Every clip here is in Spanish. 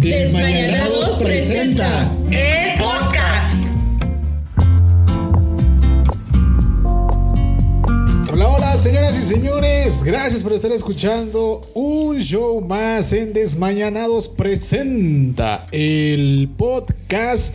Desmañanados presenta el podcast. Hola, hola, señoras y señores. Gracias por estar escuchando un show más en Desmañanados presenta el podcast.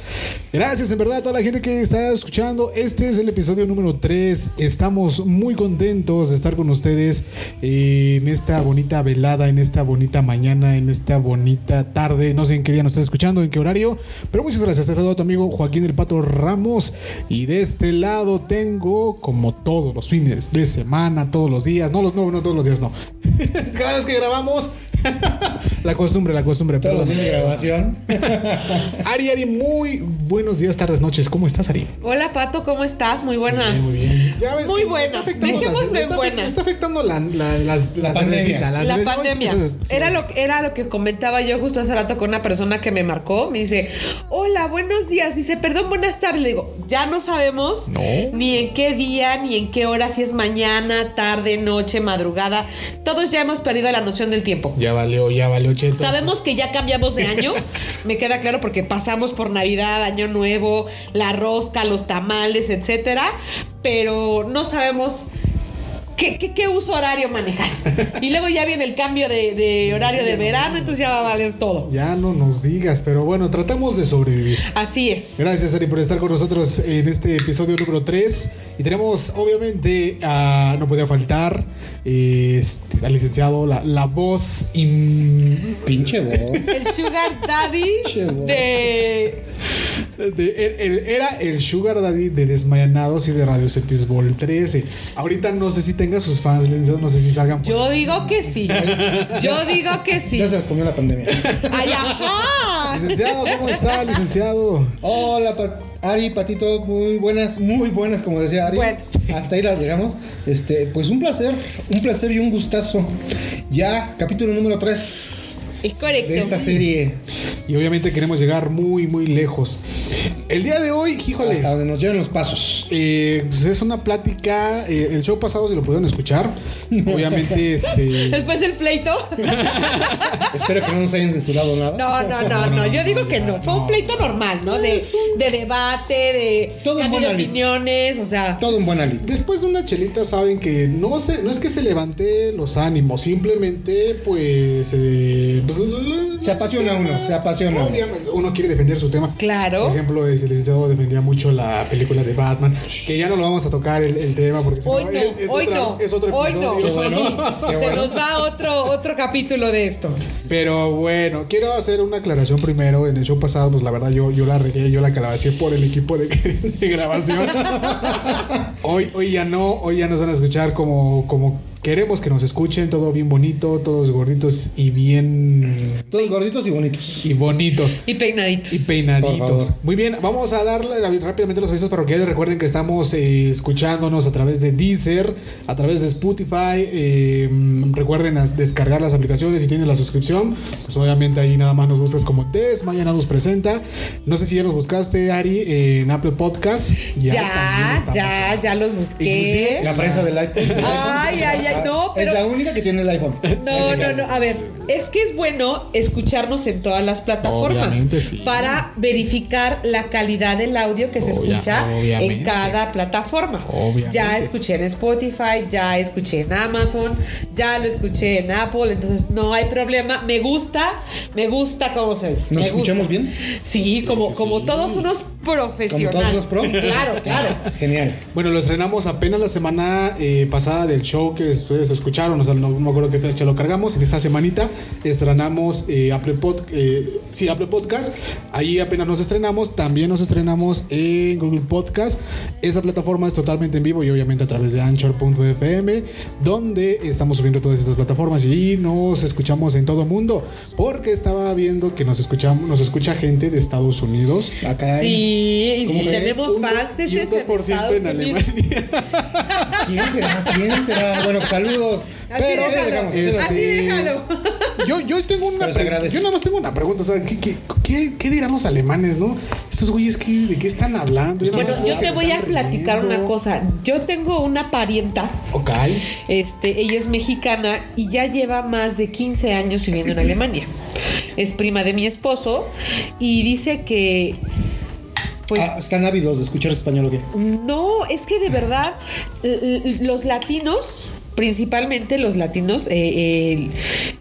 Gracias en verdad a toda la gente que está escuchando. Este es el episodio número 3. Estamos muy contentos de estar con ustedes en esta bonita velada, en esta bonita mañana, en esta bonita tarde. No sé en qué día nos estás escuchando, en qué horario. Pero muchas gracias. Te saludo a tu amigo Joaquín el Pato Ramos. Y de este lado tengo, como todos los fines de semana, todos los días. No, los, no, no todos los días, no. Cada vez que grabamos. la costumbre, la costumbre. Todos los perdón. días de grabación. Ari, Ari, muy buenos días, tardes, noches. ¿Cómo estás, Ari? Hola Pato, ¿cómo estás? Muy buenas. Muy bien. Ya ves Muy buenas. está afectando Dejémoslo en buenas. está afectando la, la, las- la, La pandemia. cervecita, La pandemia. Sí. Era lo, era lo que comentaba yo justo hace rato con una persona que me marcó. Me dice, hola, buenos días. Dice, perdón, buenas tardes. Le digo, ya no sabemos No. ni en qué día, ni en qué hora, si es mañana, tarde, noche, madrugada. Todos ya hemos perdido la noción del tiempo. Ya valió, ya valió, Cheto. Sabemos que ya cambiamos de año, me queda claro porque pasamos por Navidad, Año Nuevo, la rosca, los tamales, etcétera, pero no sabemos qué, qué- qué uso horario manejar. Y luego ya viene el cambio de, de horario de verano, entonces ya va a valer todo. Ya no nos digas, pero bueno, tratamos de sobrevivir. Así es. Gracias, Ari, por estar con nosotros en este episodio número 3. Y tenemos, obviamente, a- no podía faltar este, al licenciado, la, la voz in- Pinche voz. El Sugar Daddy de. de- el- el- era el Sugar Daddy de Desmayanados y de Radio Cetis Vol 13. Ahorita no sé si tenga sus fans, licenciado, no sé si salgan por Yo digo que sí. Yo digo que sí. Ya se las comió la pandemia. ¡Ay, ajá! Licenciado, ¿cómo está, licenciado? Hola, Ari, Patito, muy buenas, muy buenas, como decía Ari. Buenas. Hasta ahí las llegamos. Este, pues un placer, un placer y un gustazo. Ya, capítulo número 3 Es correcto. de esta serie. Y obviamente queremos llegar muy, muy lejos. El día de hoy, híjole. Hasta donde nos lleven los pasos. Eh, pues es una plática. eh, el show pasado, si lo pudieron escuchar, obviamente, este. Después del pleito. Espero que no nos hayan censurado nada. No, no, no, no. Yo digo que no. Fue un pleito normal, ¿no? De, de debate, de Todo en cambio de lid. opiniones, o sea. Todo en buena línea. Después de una chelita saben que no se, no es que se levante los ánimos, simplemente pues, eh, pues, Se apasiona uno, se apasiona uno. Obviamente, uno quiere defender su tema. Claro. Por ejemplo, ese licenciado defendía mucho la película de Batman, que ya no lo vamos a tocar el, el tema porque si Hoy no, no, es, hoy otra- no, es otro hoy episodio. no. Qué bueno, Sí, qué Se bueno. nos va otro, otro capítulo de esto. Pero bueno, quiero hacer una aclaración primero. En el show pasado, pues la verdad yo, yo la regué, yo la calabacé por el equipo de, de grabación. hoy, hoy ya no, hoy ya nos van a escuchar como, como queremos que nos escuchen, todo bien bonito, todos gorditos y bien Todos gorditos y bonitos. y bonitos. Y peinaditos. Y peinaditos. Muy bien, vamos a darle rápidamente los avisos parroquiales. Recuerden que estamos eh, escuchándonos a través de Deezer, a través de Spotify. eh, recuerden as- descargar las aplicaciones si tienen la suscripción. Pues obviamente ahí nada más nos buscas como Des, mañana nos presenta. No sé si ya nos buscaste, Ari, en Apple Podcast. Ya, ya, ya los busqué. La prensa del iPhone. Ay, ay, ay, no, pero. Es la única que tiene el iPhone. No, no, no. A ver, es que es bueno escucharnos en todas las plataformas Obviamente, sí. para verificar la calidad del audio que se Obvia- escucha obviamente. en cada plataforma. Obviamente. Ya escuché en Spotify, ya escuché en Amazon, ya lo escuché en Apple, entonces no hay problema. Me gusta, me gusta cómo se. ¿Nos me escuchamos gusta. bien? Sí, como, sí, como sí. todos unos profesionales. Como todos los pro. Sí, claro, claro. Genial. Bueno, lo estrenamos apenas la semana eh, pasada del show que ustedes escucharon, o sea, no, me acuerdo qué fecha lo cargamos, en esta semanita estrenamos eh, Apple, Pod, eh, sí, Apple Podcast, ahí apenas nos estrenamos, también nos estrenamos en Google Podcast, esa plataforma es totalmente en vivo y obviamente a través de Anchor.fm, donde estamos subiendo todas estas plataformas y nos escuchamos en todo el mundo, porque estaba viendo que nos, escuchamos, nos escucha gente de Estados Unidos. Acá hay- Sí, y ¿Cómo si tenemos fans y un en 2% Estados en Unidos. Alemania. ¿Quién será? ¿Quién será? Bueno, saludos. Así Pero lo déjalo. Este, Así déjalo. Yo, yo tengo una Pero se pre- agradece. Yo nada más tengo una pregunta. O sea, ¿qué, qué, qué, qué dirán los alemanes, no? Estos güeyes, ¿qué, ¿de qué están hablando? Bueno, no sé yo te voy a platicar riendo. una cosa. Yo tengo una parienta, Ok. este, ella es mexicana y ya lleva más de 15 años viviendo en Alemania. es prima de mi esposo y dice que pues Ah, están ávidos de escuchar español o qué. no, es que de verdad los latinos, principalmente los latinos, eh,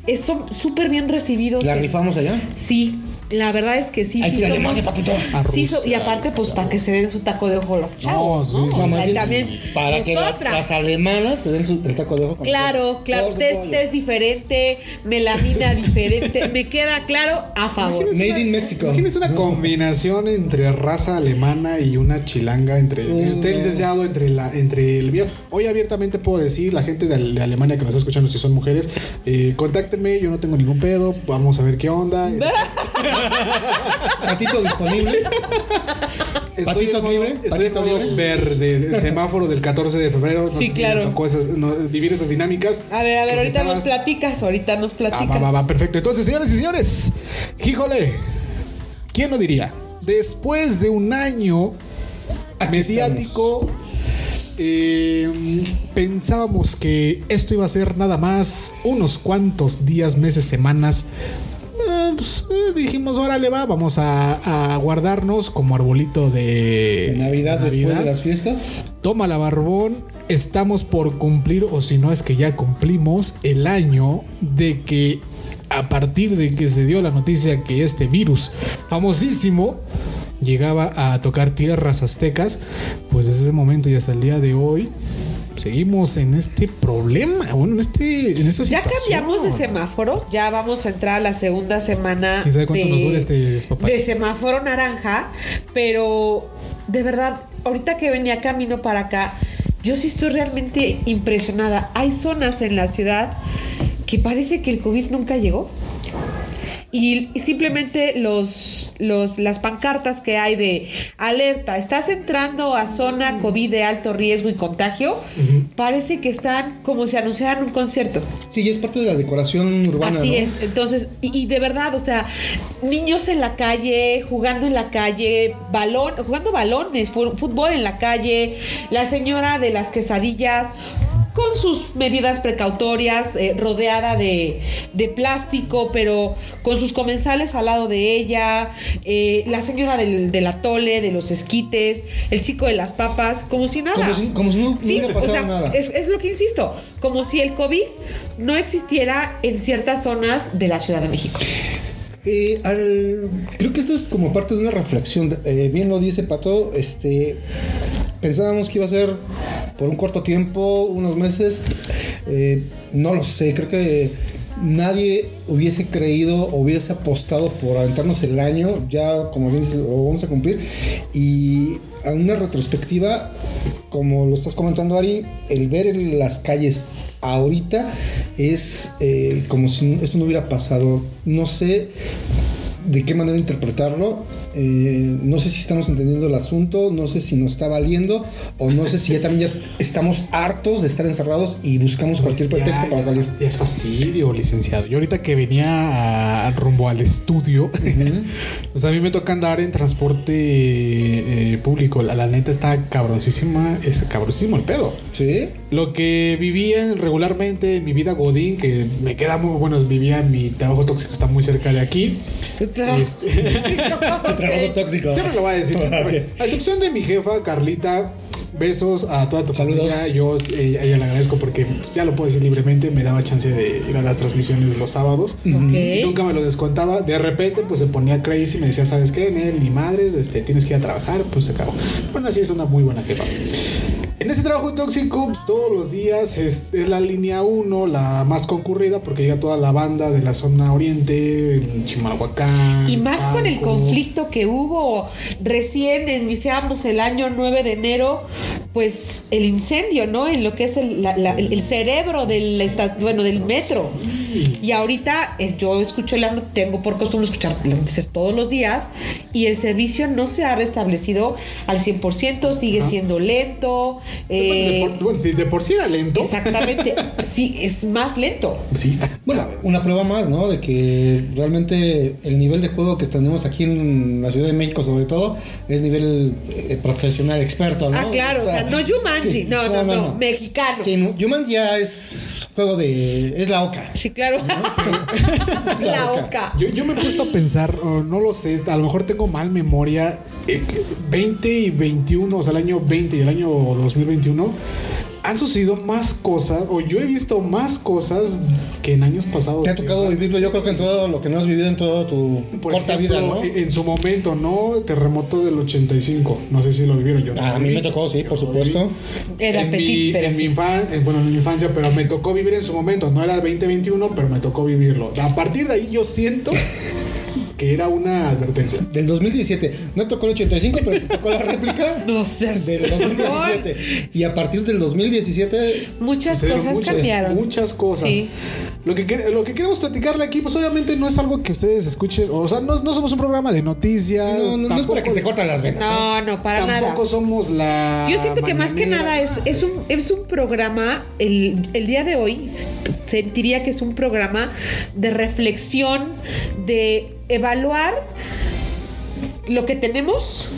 eh, son súper bien recibidos. ¿La en- rifamos allá? Sí, la verdad es que sí. Hay sí que ir a somos- Alemania, Patito. A Sí, so- y aparte, pues para que se den su taco de ojo los chavos. sí, ¿no? sí, O sea, más bien, también para que las, las alemanas se den su- el taco de ojo. Claro, todo- claro, test, test diferente, melamina diferente, me queda claro a favor. Made in Mexico. Imagínense una combinación entre raza alemana y una chilanga entre Uh, usted no. licenciado entre la entre el mío. Hoy abiertamente puedo decir la gente de, de Alemania que nos está escuchando si son mujeres, eh, contáctenme, yo no tengo ningún pedo, vamos a ver qué onda. Patito disponible. Estoy Patito libre, estoy patito en modo libre. verde, el semáforo del 14 de febrero. No Sí, sé si claro. les tocó esas- no, vivir esas dinámicas. A ver, a ver, Que si ahorita nos platicas, ahorita nos Ah, platicas. va, va, va, perfecto. Entonces, señores y señores, híjole, ¿quién lo diría? Después de un año Aquí mediático, eh, pensábamos que esto iba a ser nada más unos cuantos días, meses, semanas. Pues, eh, dijimos, órale, va, vamos a, a guardarnos como arbolito de En Navidad, después Navidad. de las fiestas. Toma la barbón, estamos por cumplir, o si no es que ya cumplimos, el año de que a partir de que se dio la noticia que este virus famosísimo llegaba a tocar tierras aztecas, pues desde ese momento y hasta el día de hoy seguimos en este problema, bueno, en este en esta Ya situación. cambiamos de semáforo, ya vamos a entrar a la segunda semana ¿Quién sabe cuánto de, nos dure este de semáforo naranja, pero de verdad, ahorita que venía camino para acá, yo sí estoy realmente impresionada. Hay zonas en la ciudad que parece que el COVID nunca llegó. Y y simplemente los, los, las pancartas que hay de alerta, estás entrando a zona COVID de alto riesgo y contagio, parece que están como si anunciaran un concierto. Sí, es parte de la decoración urbana. Así ¿no? es. Entonces, y, y de verdad, o sea, niños en la calle, jugando en la calle, balón, jugando balones, fútbol en la calle, la señora de las quesadillas con sus medidas precautorias, eh, rodeada de, de plástico, pero con sus comensales al lado de ella, eh, la señora del, del atole, de los esquites, el chico de las papas, como si nada. Como si, como si no Sí, hubiera o pasado sea, nada. es, es lo que insisto, como si el COVID no existiera en ciertas zonas de la Ciudad de México. Eh, al- creo que esto es como parte de una reflexión. Eh, bien lo dice Pato. Este, pensábamos que iba a ser por un corto tiempo, unos meses. Eh, no lo sé. Creo que nadie hubiese creído o hubiese apostado por aventarnos el año. Ya, como bien dice, lo vamos a cumplir. Y a una retrospectiva, como lo estás comentando, Ari, el ver en las calles ahorita es eh, como si esto no hubiera pasado. No sé de qué manera interpretarlo. Eh, no sé si estamos entendiendo el asunto, no sé si nos está valiendo o no sé si ya también ya estamos hartos de estar encerrados y buscamos cualquier Pues pretexto ya, para ya salir. es fast- ya es fastidio, licenciado. Yo ahorita que venía a- rumbo al estudio, sea, a mí me toca andar en transporte eh, público. La, la neta está cabroncísima, es cabroncísimo el pedo. ¿Sí? Lo que vivía regularmente en mi vida Godín, que me queda muy bueno, vivía en mi trabajo tóxico, está muy cerca de aquí. Este- Trabajo tóxico. Siempre lo voy a decir. A excepción de mi jefa, Carlita. Besos a toda tu Saludos. familia. Yo eh, a ella le agradezco porque pues, ya lo puedo decir libremente. Me daba chance de ir a las transmisiones los sábados. Nunca me lo descontaba. De repente, pues se ponía crazy y me decía, ¿sabes qué? Ni madres, este, tienes que ir a trabajar. Pues se acabó. Bueno, así es una muy buena jefa. En este trabajo tóxico, pues, todos los días es, es la línea 1, la más concurrida, porque llega toda la banda de la zona oriente, en Chimalhuacán. Y más con el conflicto que hubo recién iniciamos el año 9 de enero, pues el incendio, ¿no? En lo que es el, la- la- el- cerebro del bueno, del metro. Y ahorita eh, yo escucho la tengo por costumbre escuchar las noticias todos los días y el servicio no se ha restablecido al 100%, sigue Ajá. siendo lento. De eh, por- bueno, si de por sí era lento. exactamente, sí, es más lento. Sí, está. Bueno, una prueba más, ¿no? De que realmente el nivel de juego que tenemos aquí en la Ciudad de México, sobre todo, es nivel eh, profesional, experto, ¿no? Ah, claro, o sea, no Jumanji, sí, no, no, no, mexicano. Sí, no, Jumanji ya es juego de. es la oca. Sí, claro. Claro. la oca. Yo, yo me he puesto a pensar, o no lo sé, a lo mejor tengo mal memoria. eh, que 20 y 21, o sea, el año 20 y el año 2021 han sucedido más cosas, o yo he visto más cosas que en años pasados. Te ha tocado vivirlo, yo creo que en todo lo que no has vivido en toda tu Por corta ejemplo, vida, ¿no? En su momento, ¿no? Terremoto del 85. No sé si lo vivieron yo. no Ah, a mí me tocó, sí, por supuesto. Era en petit, mi, pero en, sí. mi infan- eh, bueno, en mi infancia, pero me tocó vivir en su momento. No era el 2021, pero me tocó vivirlo. A partir de ahí yo siento que era una advertencia. Del 2017. No tocó el 85, pero te tocó la réplica No seas. del 2017. Y a partir del 2017, Muchas cosas muchas, cambiaron. Muchas cosas. Sí. Lo que, lo que queremos platicarle aquí, pues obviamente no es algo que ustedes escuchen. O sea, no, no somos un programa de noticias. no, no, no es para que te cortan las venas. ¿eh? No, no, para nada. Tampoco somos la. Yo siento que más que nada es, es, un, es un programa, el, el día de hoy sentiría que es un programa de reflexión, de evaluar lo que tenemos,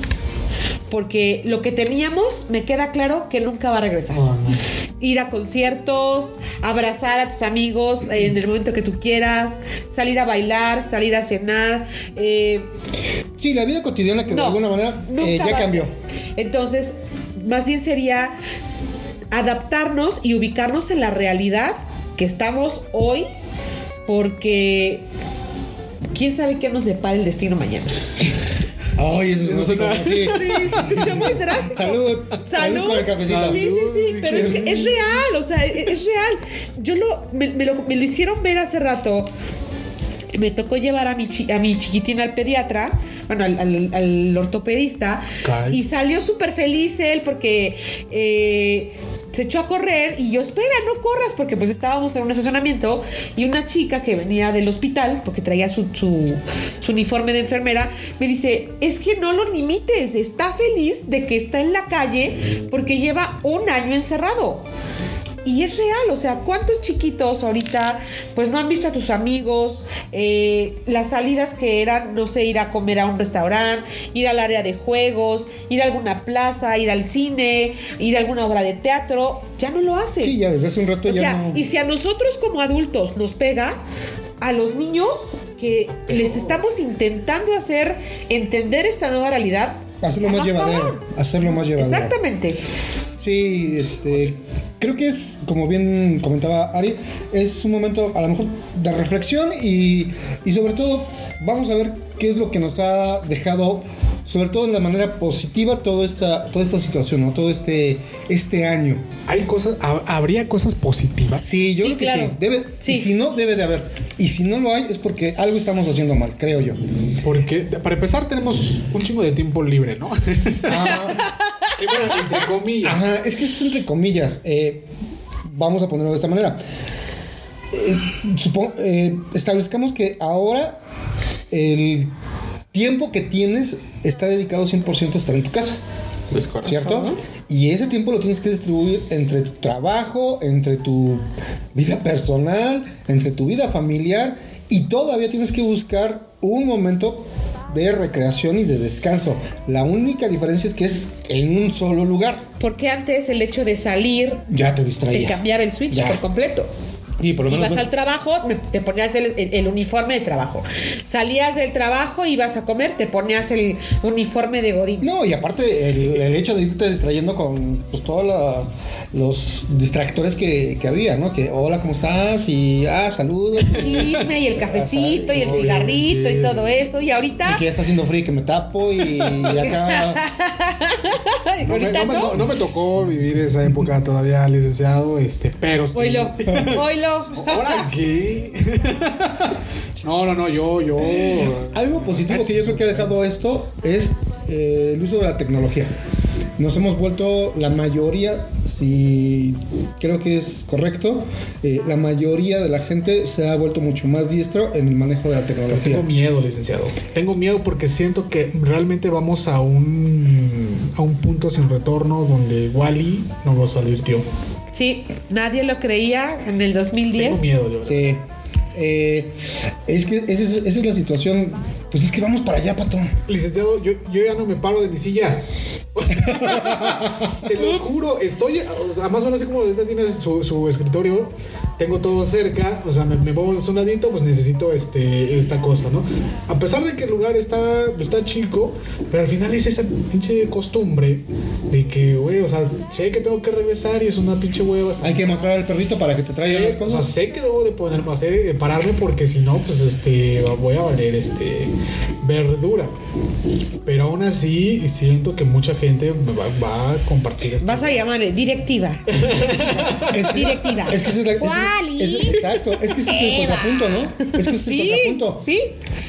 porque lo que teníamos me queda claro que nunca va a regresar. Oh, no. Ir a conciertos, abrazar a tus amigos en el momento que tú quieras, salir a bailar, salir a cenar. eh, Sí, la vida cotidiana que de alguna manera eh, ya cambió. Entonces, más bien sería adaptarnos y ubicarnos en la realidad que estamos hoy, porque quién sabe qué nos depara el destino mañana. Ay, eso, Eso es suena- así. Sí, se escucha muy drástico. Salud. Salud. con el cafecito. Sí, sí, sí, Salud, pero es, que es real, o sea, es, es real. Yo lo me, me lo, me lo hicieron ver hace rato. Me tocó llevar a mi, chi- a mi chiquitín al pediatra, bueno, al, al- al ortopedista, y salió súper feliz él porque eh, se echó a correr y yo, espera, no corras, porque pues estábamos en un estacionamiento y una chica que venía del hospital, porque traía su, su, su uniforme de enfermera, me dice, es que no lo limites, está feliz de que está en la calle porque lleva un año encerrado. Y es real, o sea, ¿cuántos chiquitos ahorita pues no han visto a tus amigos? Eh, las salidas que eran, no sé, ir a comer a un restaurante, ir al área de juegos, ir a alguna plaza, ir al cine, ir a alguna obra de teatro, ya no lo hacen. Sí, ya desde hace un rato o ya sea, no. y si a nosotros como adultos nos pega, a los niños que les estamos intentando hacer entender esta nueva realidad, Hacerlo más llevadero. cabrón. Hacerlo más llevadero. Exactamente. Sí, este. Creo que es, como bien comentaba Ari, es un momento a lo mejor de reflexión y, y sobre todo vamos a ver qué es lo que nos ha dejado, sobre todo de la manera positiva, toda esta, toda esta situación, ¿no? todo este, este año. Hay cosas, ha- habría cosas positivas. Sí, yo Sí, creo que claro. sí. Debe, Sí. Y si no, debe de haber. Y si no lo hay, es porque algo estamos haciendo mal, creo yo. Porque para empezar tenemos un chingo de tiempo libre, ¿no? Y bueno, entre comillas. Ajá, es que es entre comillas. eh, vamos a ponerlo de esta manera. Eh, supo- eh, establezcamos que ahora el tiempo que tienes está dedicado 100% a estar en tu casa, Es correcto. ¿cierto? Y ese tiempo lo tienes que distribuir entre tu trabajo, entre tu vida personal, entre tu vida familiar y todavía tienes que buscar un momento de recreación y de descanso. La única diferencia es que es en un solo lugar. Porque antes el hecho de salir Ya te te distraía. cambiaba el switch Ya. por completo. Y por lo menos. Ibas al trabajo, te ponías el, el- el uniforme de trabajo. Salías del trabajo, ibas a comer, te ponías el uniforme de Godín. No, y aparte el, el hecho de irte distrayendo con pues, todos la- los distractores que, que había, ¿no? Que hola, ¿cómo estás? Y ah, saludos. Chisme y el cafecito y el cigarrito y todo eso. Y ahorita, Y que ya está haciendo frío y que me tapo y acá. No me, ahorita no me no. to- no me tocó vivir esa época todavía, licenciado, este, pero estoy- Oilo, oilo. ¿Ahora qué? no, no, no, yo, yo. Algo positivo que yo creo que ha dejado esto es eh, el uso de la tecnología. Nos hemos vuelto la mayoría, si creo que es correcto, eh, la mayoría de la gente se ha vuelto mucho más diestro en el manejo de la tecnología. Tengo miedo, licenciado. Tengo miedo porque siento que realmente vamos a un a un punto sin retorno donde Wally no va a salir, tío. Sí, nadie lo creía en el 2010. Tengo miedo, yo. Sí. Eh, es que esa es, esa es la situación. Pues es que vamos para allá, pato. Licenciado, yo, yo ya no me paro de mi silla. O sea, se los juro, estoy, o sea, más o menos así como ahorita tienes su, su escritorio, tengo todo cerca, o sea, me, me muevo un ladito, pues necesito este, esta cosa, ¿no? A pesar de que el lugar está, está chico, pero al final es esa pinche costumbre de que, güey, o sea, sé que tengo que regresar y es una pinche hueva. Hay que mostrar al perrito para que te traiga las o sea, cosas. sé que debo de ponerme a hacer, eh, pararme porque si no, pues este, voy a valer este verdura. Pero aún así, siento que mucha gente me va, va a compartir esto. Vas a llamarle directiva. Es que, Directiva. Es que ese es la. ese- Ese- exacto. Es que ese es el contrapunto, ¿no? Es que ese es el Sí, contrapunto. sí.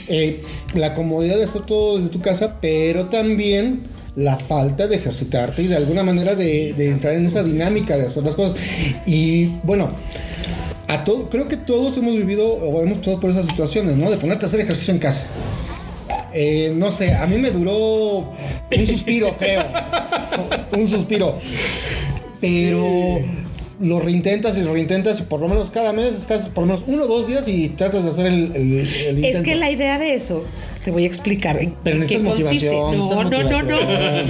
Eh, la comodidad de hacer todo desde tu casa, pero también la falta de ejercitarte y de alguna manera de, de entrar en esa dinámica de hacer las cosas. Y bueno, a todo, creo que todos hemos vivido o hemos pasado por esas situaciones, ¿no? De ponerte a hacer ejercicio en casa. Eh, no sé, a mí me duró un suspiro, creo. un suspiro. Pero lo reintentas y lo reintentas y por lo menos cada mes estás por lo menos uno o dos días y tratas de hacer el, el- el Es que la idea de eso, te voy a explicar en, Pero en qué consiste. No, no, no, no.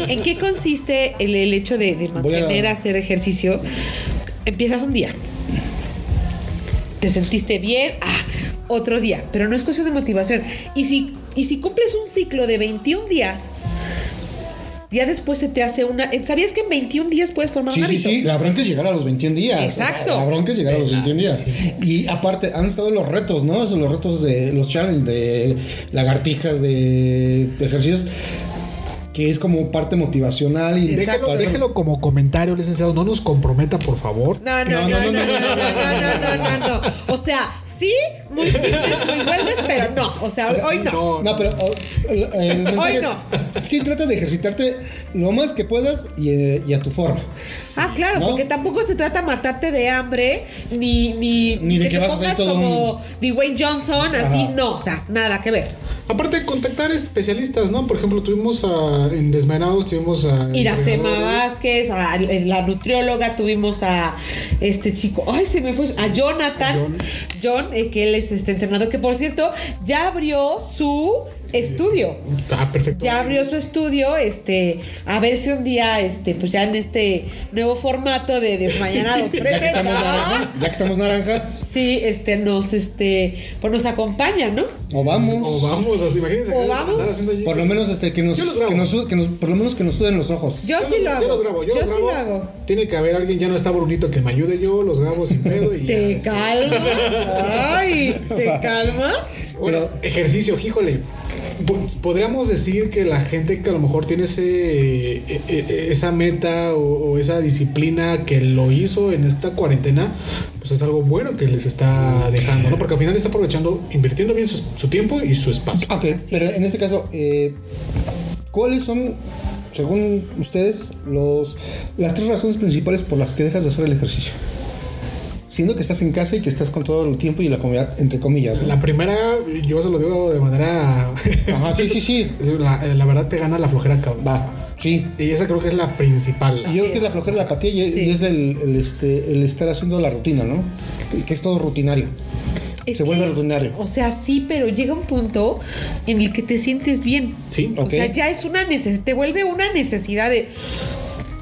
¿En qué consiste el, el hecho de, mantener a hacer ejercicio? Empiezas un día. Te sentiste bien, ah, otro día. Pero no es cuestión de motivación. Y si, y si cumples un ciclo de 21 días, ya después se te hace una. ¿Sabías que en 21 días puedes formar Sí, un sí, hábito? sí, la bronca es llegar a los 21 días. Exacto. La bronca es llegar a los 21 días. Sí. Y aparte, han estado los retos, ¿no? Esos los retos de los challenge, de lagartijas, de ejercicios, que es como parte motivacional. Y Déjelo, déjelo como comentario, licenciado. No nos comprometa, por favor. No, no, no, no, no, no, no, no, no, no, no. O sea, sí, muy fitness, muy wellness, pero no. O sea, hoy no. No, pero oh, el, el mensaje Hoy no. es, sí trata de ejercitarte lo más que puedas y, eh, y a tu forma. Ah, claro, ¿no? porque tampoco se trata de matarte de hambre, ni, ni, Ni de que te vas a hacer pongas todo como Dwayne Johnson, así, Ajá. no, o sea, nada que ver. Aparte de contactar especialistas, ¿no? Por ejemplo, tuvimos a, en Desmanados, tuvimos a... Iracema entrenadores. Vázquez, a la nutrióloga, tuvimos a este chico, ay, se me fue, a Jonathan, John. John, eh, que él es este entrenador, que por cierto, ya abrió su estudio. Ah, perfecto. Ya abrió su estudio, este, a ver si un día, este, pues ya en este nuevo formato de Desmañanados Ya que estamos presenta. naranjas, ya que estamos naranjas, Sí, este, nos, este, pues nos acompaña, ¿no? o vamos. O vamos, así, imagínense. O vamos. Por lo menos este, que, nos, Yo los que, nos, que nos- por lo menos que nos suden los ojos. Yo, sí los- lo hago. Yo los grabo, yo, los sí grabo. lo hago. Tiene que haber alguien, ya no está Brunito que me ayude yo, los grabo sin pedo y ya, ¿Te este, calmas? Ay, ¿te calmas? Bueno, ejercicio, híjole. Po- Podríamos decir que la gente que a lo mejor tiene ese, e- e- esa meta o, o esa disciplina que lo hizo en esta cuarentena, pues es algo bueno que les está dejando, ¿no? Porque al final está aprovechando, invirtiendo bien su, su tiempo y su espacio. Ok, pero en este caso, eh, ¿cuáles son, según ustedes, los, las tres razones principales por las que dejas de hacer el ejercicio? Siendo que estás en casa y que estás con todo el tiempo y la comida, entre comillas. ¿no? La primera, yo se lo digo de manera... Ajá, sí, sí, sí. La, la verdad te gana la flojera, cabrón. Va, sí. Y esa creo que es la principal. Y Así yo creo que es. la flojera de la apatía y, Sí. y es el, el, este, el estar haciendo la rutina, ¿no? Que es todo rutinario. Es Se vuelve rutinario. O sea, sí, pero llega un punto en el que te sientes bien. Sí. Ok. O sea, ya es una necesidad, te vuelve una necesidad de.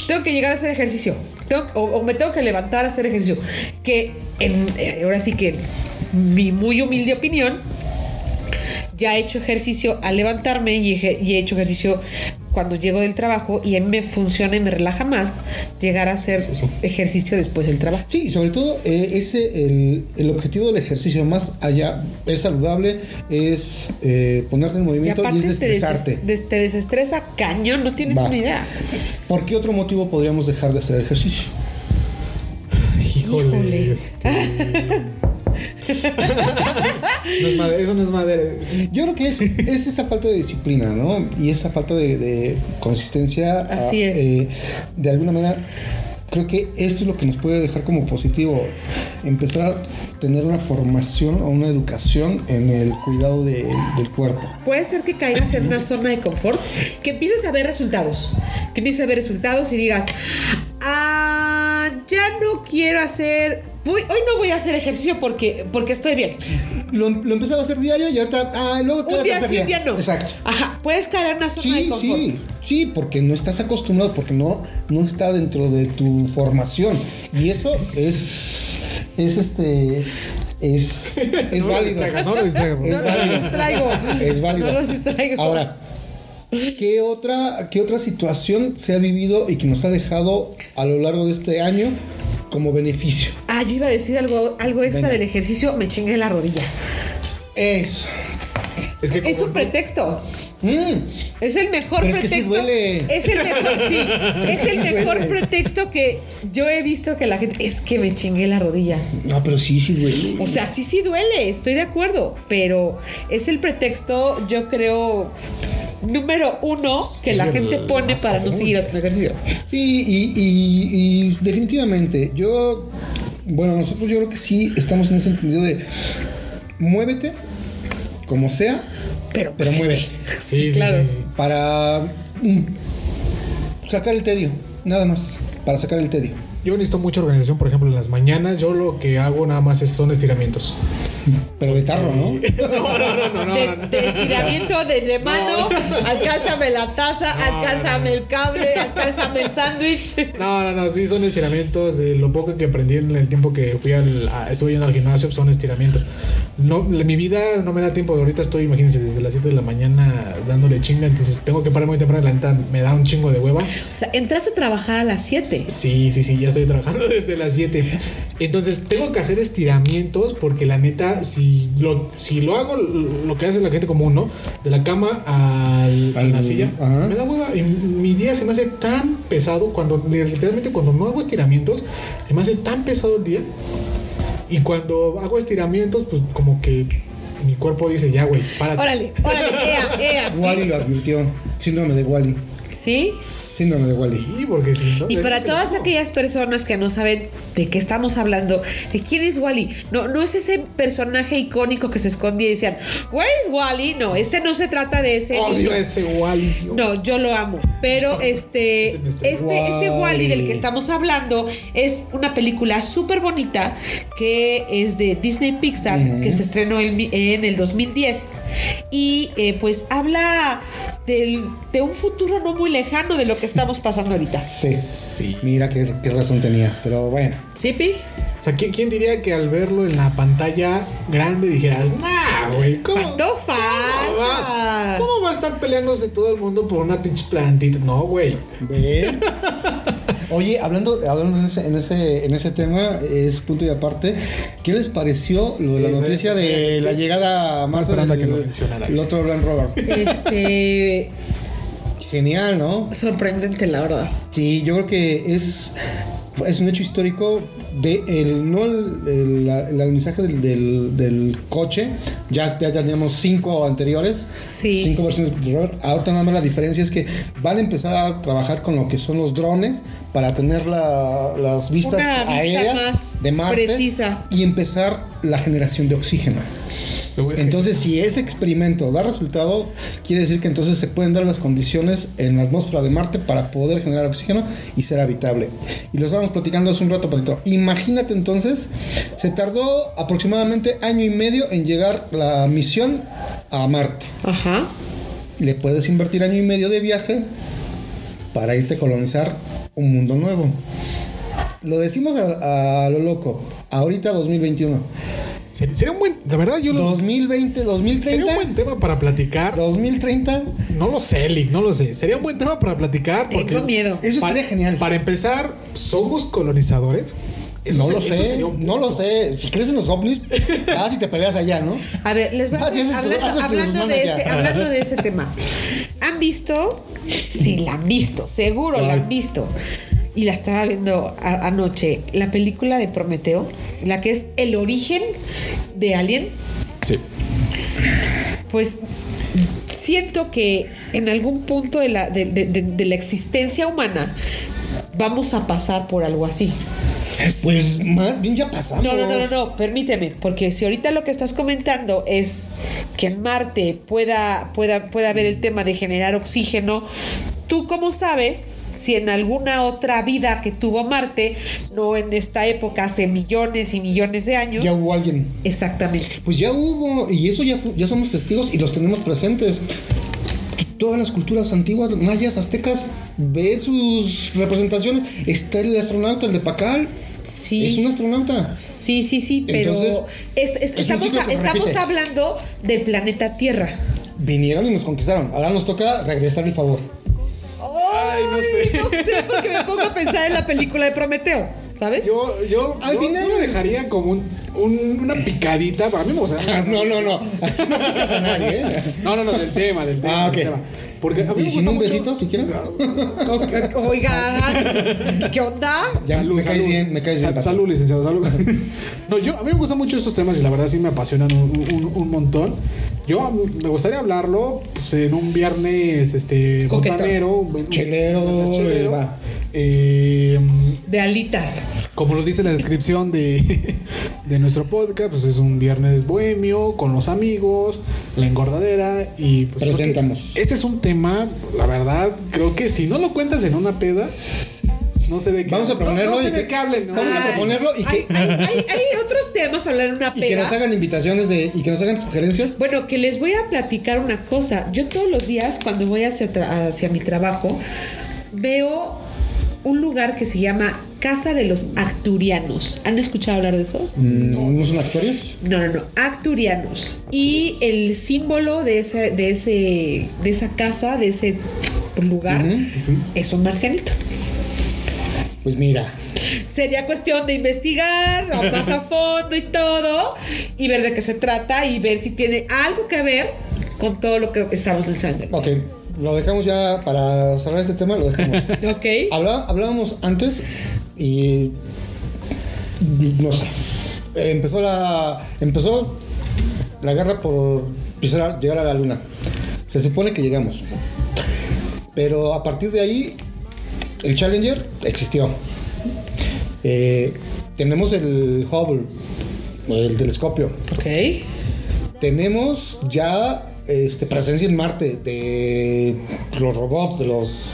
Tengo que llegar a hacer ejercicio. O, me tengo que levantar a hacer ejercicio. Que en- eh, ahora sí que, mi muy humilde opinión, ya he hecho ejercicio al levantarme y he hecho ejercicio cuando llego del trabajo y a mí me funciona y me relaja más llegar a hacer Sí, sí. ejercicio después del trabajo. Sí, sobre todo eh, ese, el, el objetivo del ejercicio más allá es saludable, es eh, ponerte en movimiento y, aparte es te, desestresarte. deses- des- te desestresa cañón, no tienes Va. una idea. ¿Por qué otro motivo podríamos dejar de hacer ejercicio? Híjole. Híjole. este. No es madera, eso no es madera. Yo creo que es, es esa falta de disciplina, ¿no? Y esa falta de, de consistencia. Así ah, es. eh, de alguna manera, creo que esto es lo que nos puede dejar como positivo. Empezar a tener una formación o una educación en el cuidado de- del cuerpo. Puede ser que caigas en una zona de confort, que empieces a ver resultados, que empieces a ver resultados y digas, ah, ya no quiero hacer, voy- hoy no voy a hacer ejercicio porque, porque estoy bien. Lo, lo empezaba a hacer diario y ahorita, ah, luego Un día sí, un día no. Exacto. Ajá, puedes caer en una zona de Sí, confort. sí, sí, porque no estás acostumbrado, porque no, no está dentro de tu formación. Y eso es es este. Es, es No lo válido. no lo No distraigo. Es válido. No lo distraigo. Ahora, ¿qué otra, ¿qué otra situación se ha vivido y que nos ha dejado a lo largo de este año como beneficio? Ah, yo iba a decir algo, algo extra Venga. del ejercicio, me chingué la rodilla. Eso. Es que Es un pretexto. Mm, Es el mejor Pero es que sí pretexto. duele. Es el mejor, sí, es el sí mejor duele. pretexto que yo he visto que la gente. Es que me chingué la rodilla. No, pero sí, sí duele. O sea, sí, sí duele, estoy de acuerdo. Pero es el pretexto, yo creo, número uno que Sí, la gente pone para no seguir haciendo ejercicio. Sí, y, y- y definitivamente, yo, bueno, nosotros yo creo que sí estamos en ese entendido de muévete, como sea, Pero, pero muévete. Sí, sí, claro. sí, sí. Para mm, sacar el tedio, nada más, para sacar el tedio. Yo necesito mucha organización, por ejemplo, en las mañanas yo lo que hago nada más es, son estiramientos. Pero de tarro, ¿no? No, no, no, no, no. de, no. de estiramiento de, de mano, alcánzame la taza, No, alcánzame no, el cable, alcánzame el sándwich. No, no, no, sí son estiramientos. eh, lo poco que aprendí en el tiempo que fui al, a- estuve yendo al gimnasio son estiramientos. No, la- mi vida no me da tiempo. Ahorita estoy, imagínense, desde las 7 de la mañana dándole chinga. Entonces tengo que parar muy temprano. La neta me da un chingo de hueva. O sea, entraste a trabajar a las 7. Sí, sí, sí, ya estoy trabajando desde las 7. Entonces tengo que hacer estiramientos porque la neta, si lo, si lo hago, lo que hace la gente común, ¿no? De la cama al, a Al- la silla, ajá. me da hueva. Y mi día se me hace tan pesado cuando, literalmente, cuando no hago estiramientos, se me hace tan pesado el día. Y cuando hago estiramientos, pues como que mi cuerpo dice, ya, güey, párate. Órale, órale, ea, ea. ¿sí? Wally lo advirtió. Síndrome de Wally. ¿Sí? Síndrome de Wally. Sí, porque si no. Y para todas aquellas personas que no saben de qué estamos hablando, de quién es Wally, no, no es ese personaje icónico que se escondía y decían, ¿Where is Wally? No, este no se trata de ese. Odio a ese Wally. No, yo lo amo. Pero este, este, este Wall-E. Wally del que estamos hablando es una película súper bonita que es de Disney Pixar, que se estrenó en, en el 2010. Y eh, pues habla del- de un futuro no muy lejano de lo que estamos pasando ahorita. Sí. Sí. Mira qué, qué razón tenía. Pero bueno. ¿Sí, Pi? O sea, ¿quién, quién diría que al verlo en la pantalla grande dijeras, nah, güey, ¿cómo? Faltó ¿Cómo va. ¿Cómo va a estar peleándose todo el mundo por una pinche plantita? No, güey. Ve. Oye, hablando, hablando en, ese, en, ese, en ese tema, es punto y aparte, ¿qué les pareció lo de la noticia sí, de sí. la llegada a Marte del que lo mencionaras. el otro Land Rover? Este. Genial, ¿no? sorprendente, la verdad. Sí, yo creo que es, es un hecho histórico de el, no el, el, la- el alunizaje del, del, del coche. Ya, ya teníamos cinco anteriores. Sí. Cinco versiones de. Ahorita nada más la diferencia es que van a empezar a trabajar con lo que son los drones para tener la- las vistas Una vista aéreas más de Marte precisa. y empezar la generación de oxígeno. Entonces, si ese experimento da resultado, quiere decir que entonces se pueden dar las condiciones en la atmósfera de Marte para poder generar oxígeno y ser habitable. Y lo estábamos platicando hace un rato, Patito. Imagínate entonces, se tardó aproximadamente año y medio en llegar la misión a Marte. Ajá. Le puedes invertir año y medio de viaje para irte a colonizar un mundo nuevo. Lo decimos a, a lo loco. Ahorita 2021. Sería, sería un buen, la verdad, yo lo. 2020, Sería un 2030. buen tema para platicar. 2030. No lo sé, Lick, no lo sé. Sería un buen tema para platicar. Porque Tengo miedo. Eso para, estaría genial. Para empezar, ¿somos colonizadores? Eso no se- lo sé, no lo sé. Si crees en los ovnis, ah, si te peleas allá, ¿no? A ver, les voy a Ah, hablando, haces de ese, hablando de ese tema. ¿Han visto? Sí, la han visto, seguro la han visto. Y la estaba viendo a- anoche, la película de Prometeo, la que es el origen de Alien. Sí. Pues siento que en algún punto de la, de- de- de- de la existencia humana vamos a pasar por algo así. Pues más bien ya pasamos. No, no, no, no, no, permíteme, porque si ahorita lo que estás comentando es que en Marte pueda, pueda, pueda haber el tema de generar oxígeno, ¿tú cómo sabes si en alguna otra vida que tuvo Marte, no en esta época, hace millones y millones de años? Ya hubo alguien. Exactamente. Pues ya hubo, y eso ya, ya somos testigos y los tenemos presentes. Todas las culturas antiguas, mayas, aztecas, ver sus representaciones. Está el astronauta, el de Pacal, Sí. Es un astronauta. Sí, sí, sí, pero Entonces, est- est- es un estamos, estamos hablando del planeta Tierra. Vinieron y nos conquistaron. Ahora nos toca regresar el favor. Ay, no sé. No sé, porque me pongo a pensar en la película de Prometeo, ¿sabes? Yo, yo, Al yo- final- lo dejaría como un- un- una picadita. Para mí me gustaría. Ah, no, no, no. No picas a nadie, ¿eh? No, no, no, del tema, del tema. Ah, del ok. tema. Porque a mí me ¿Y sin gusta un mucho- besito, siquiera? Oigan, ¿qué onda? Ya, me caes bien, me caes bien, Sal- salud, licenciado, salud. No, yo, a mí me gustan mucho estos temas y la verdad sí me apasionan un, un- un montón. Yo mm, me gustaría hablarlo pues, en un viernes este, botanero, Chelero, chelero. Eh, De alitas. como lo dice la descripción de, de nuestro podcast, pues es un viernes bohemio, con los amigos, la engordadera y pues Presentamos. Este es un tema, la verdad, creo que si no lo cuentas en una peda, no sé de qué Vamos a no- proponerlo No, sé y de que- qué hablen, ¿no? Vamos a proponerlo y que- Hay, hay- hay- hay otros temas para hablar en una Y que nos peda. hagan invitaciones de, y que nos hagan sugerencias. Bueno, que les voy a platicar una cosa. Yo todos los días, cuando voy hacia, hacia mi trabajo, veo un lugar que se llama Casa de los Acturianos. ¿Han escuchado hablar de eso? No, ¿No son actores? No, no, no, Acturianos. Y el símbolo de ese, de ese, de esa casa, de ese lugar, es un marcianito. Pues mira, Sería cuestión de investigar más a fondo y todo, y ver de qué se trata y ver si tiene algo que ver con todo lo que estamos mencionando. ok, lo dejamos ya para cerrar este tema, lo dejamos. Ok. Habla- hablábamos antes y no sé. Empezó la empezó la guerra por pisar, llegar a la luna. Se supone que llegamos. Pero a partir de ahí el Challenger existió. Eh, tenemos el Hubble, el telescopio. Ok. Tenemos ya este, presencia en Marte de los robots, de los.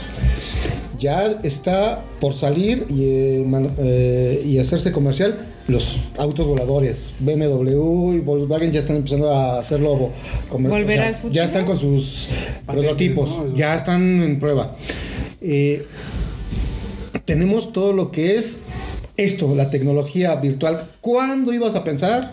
Ya está por salir y, eh, man- eh, y hacerse comercial los autos voladores. BMW y Volkswagen ya están empezando a hacerlo. comer- ¿Volver al futuro? Ya están con sus Patentes, prototipos, ¿no? ya están en prueba. Eh, tenemos todo lo que es esto, la tecnología virtual. ¿Cuándo ibas a pensar?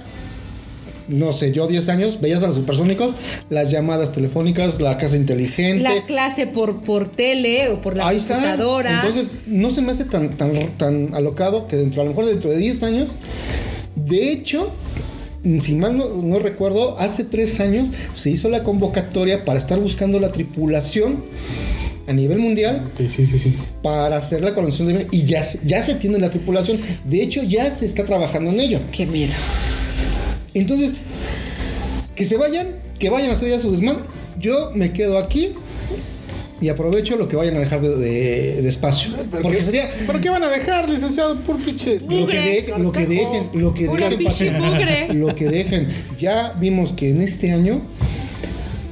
No sé, yo 10 años, veías a los supersónicos, las llamadas telefónicas, la casa inteligente. La clase por, por tele o por la Ahí está. computadora. Entonces, no se me hace tan, tan, tan alocado que dentro, a lo mejor dentro de 10 años, de hecho, si mal no, no recuerdo, hace 3 años se hizo la convocatoria para estar buscando la tripulación a nivel mundial sí, sí, sí. para hacer la conexión de y ya, se- ya se tiene la tripulación. De hecho, ya se está trabajando en ello. Qué miedo. Entonces, que se vayan, que vayan a hacer ya su desmán. Yo me quedo aquí y aprovecho lo que vayan a dejar de, de- de espacio. ¿Pero Porque qué- sería ¿Pero qué van a dejar, licenciado? Por pinches. lo que, de- lo que dejen, lo que dejen, lo que dejen. Ya vimos que en este año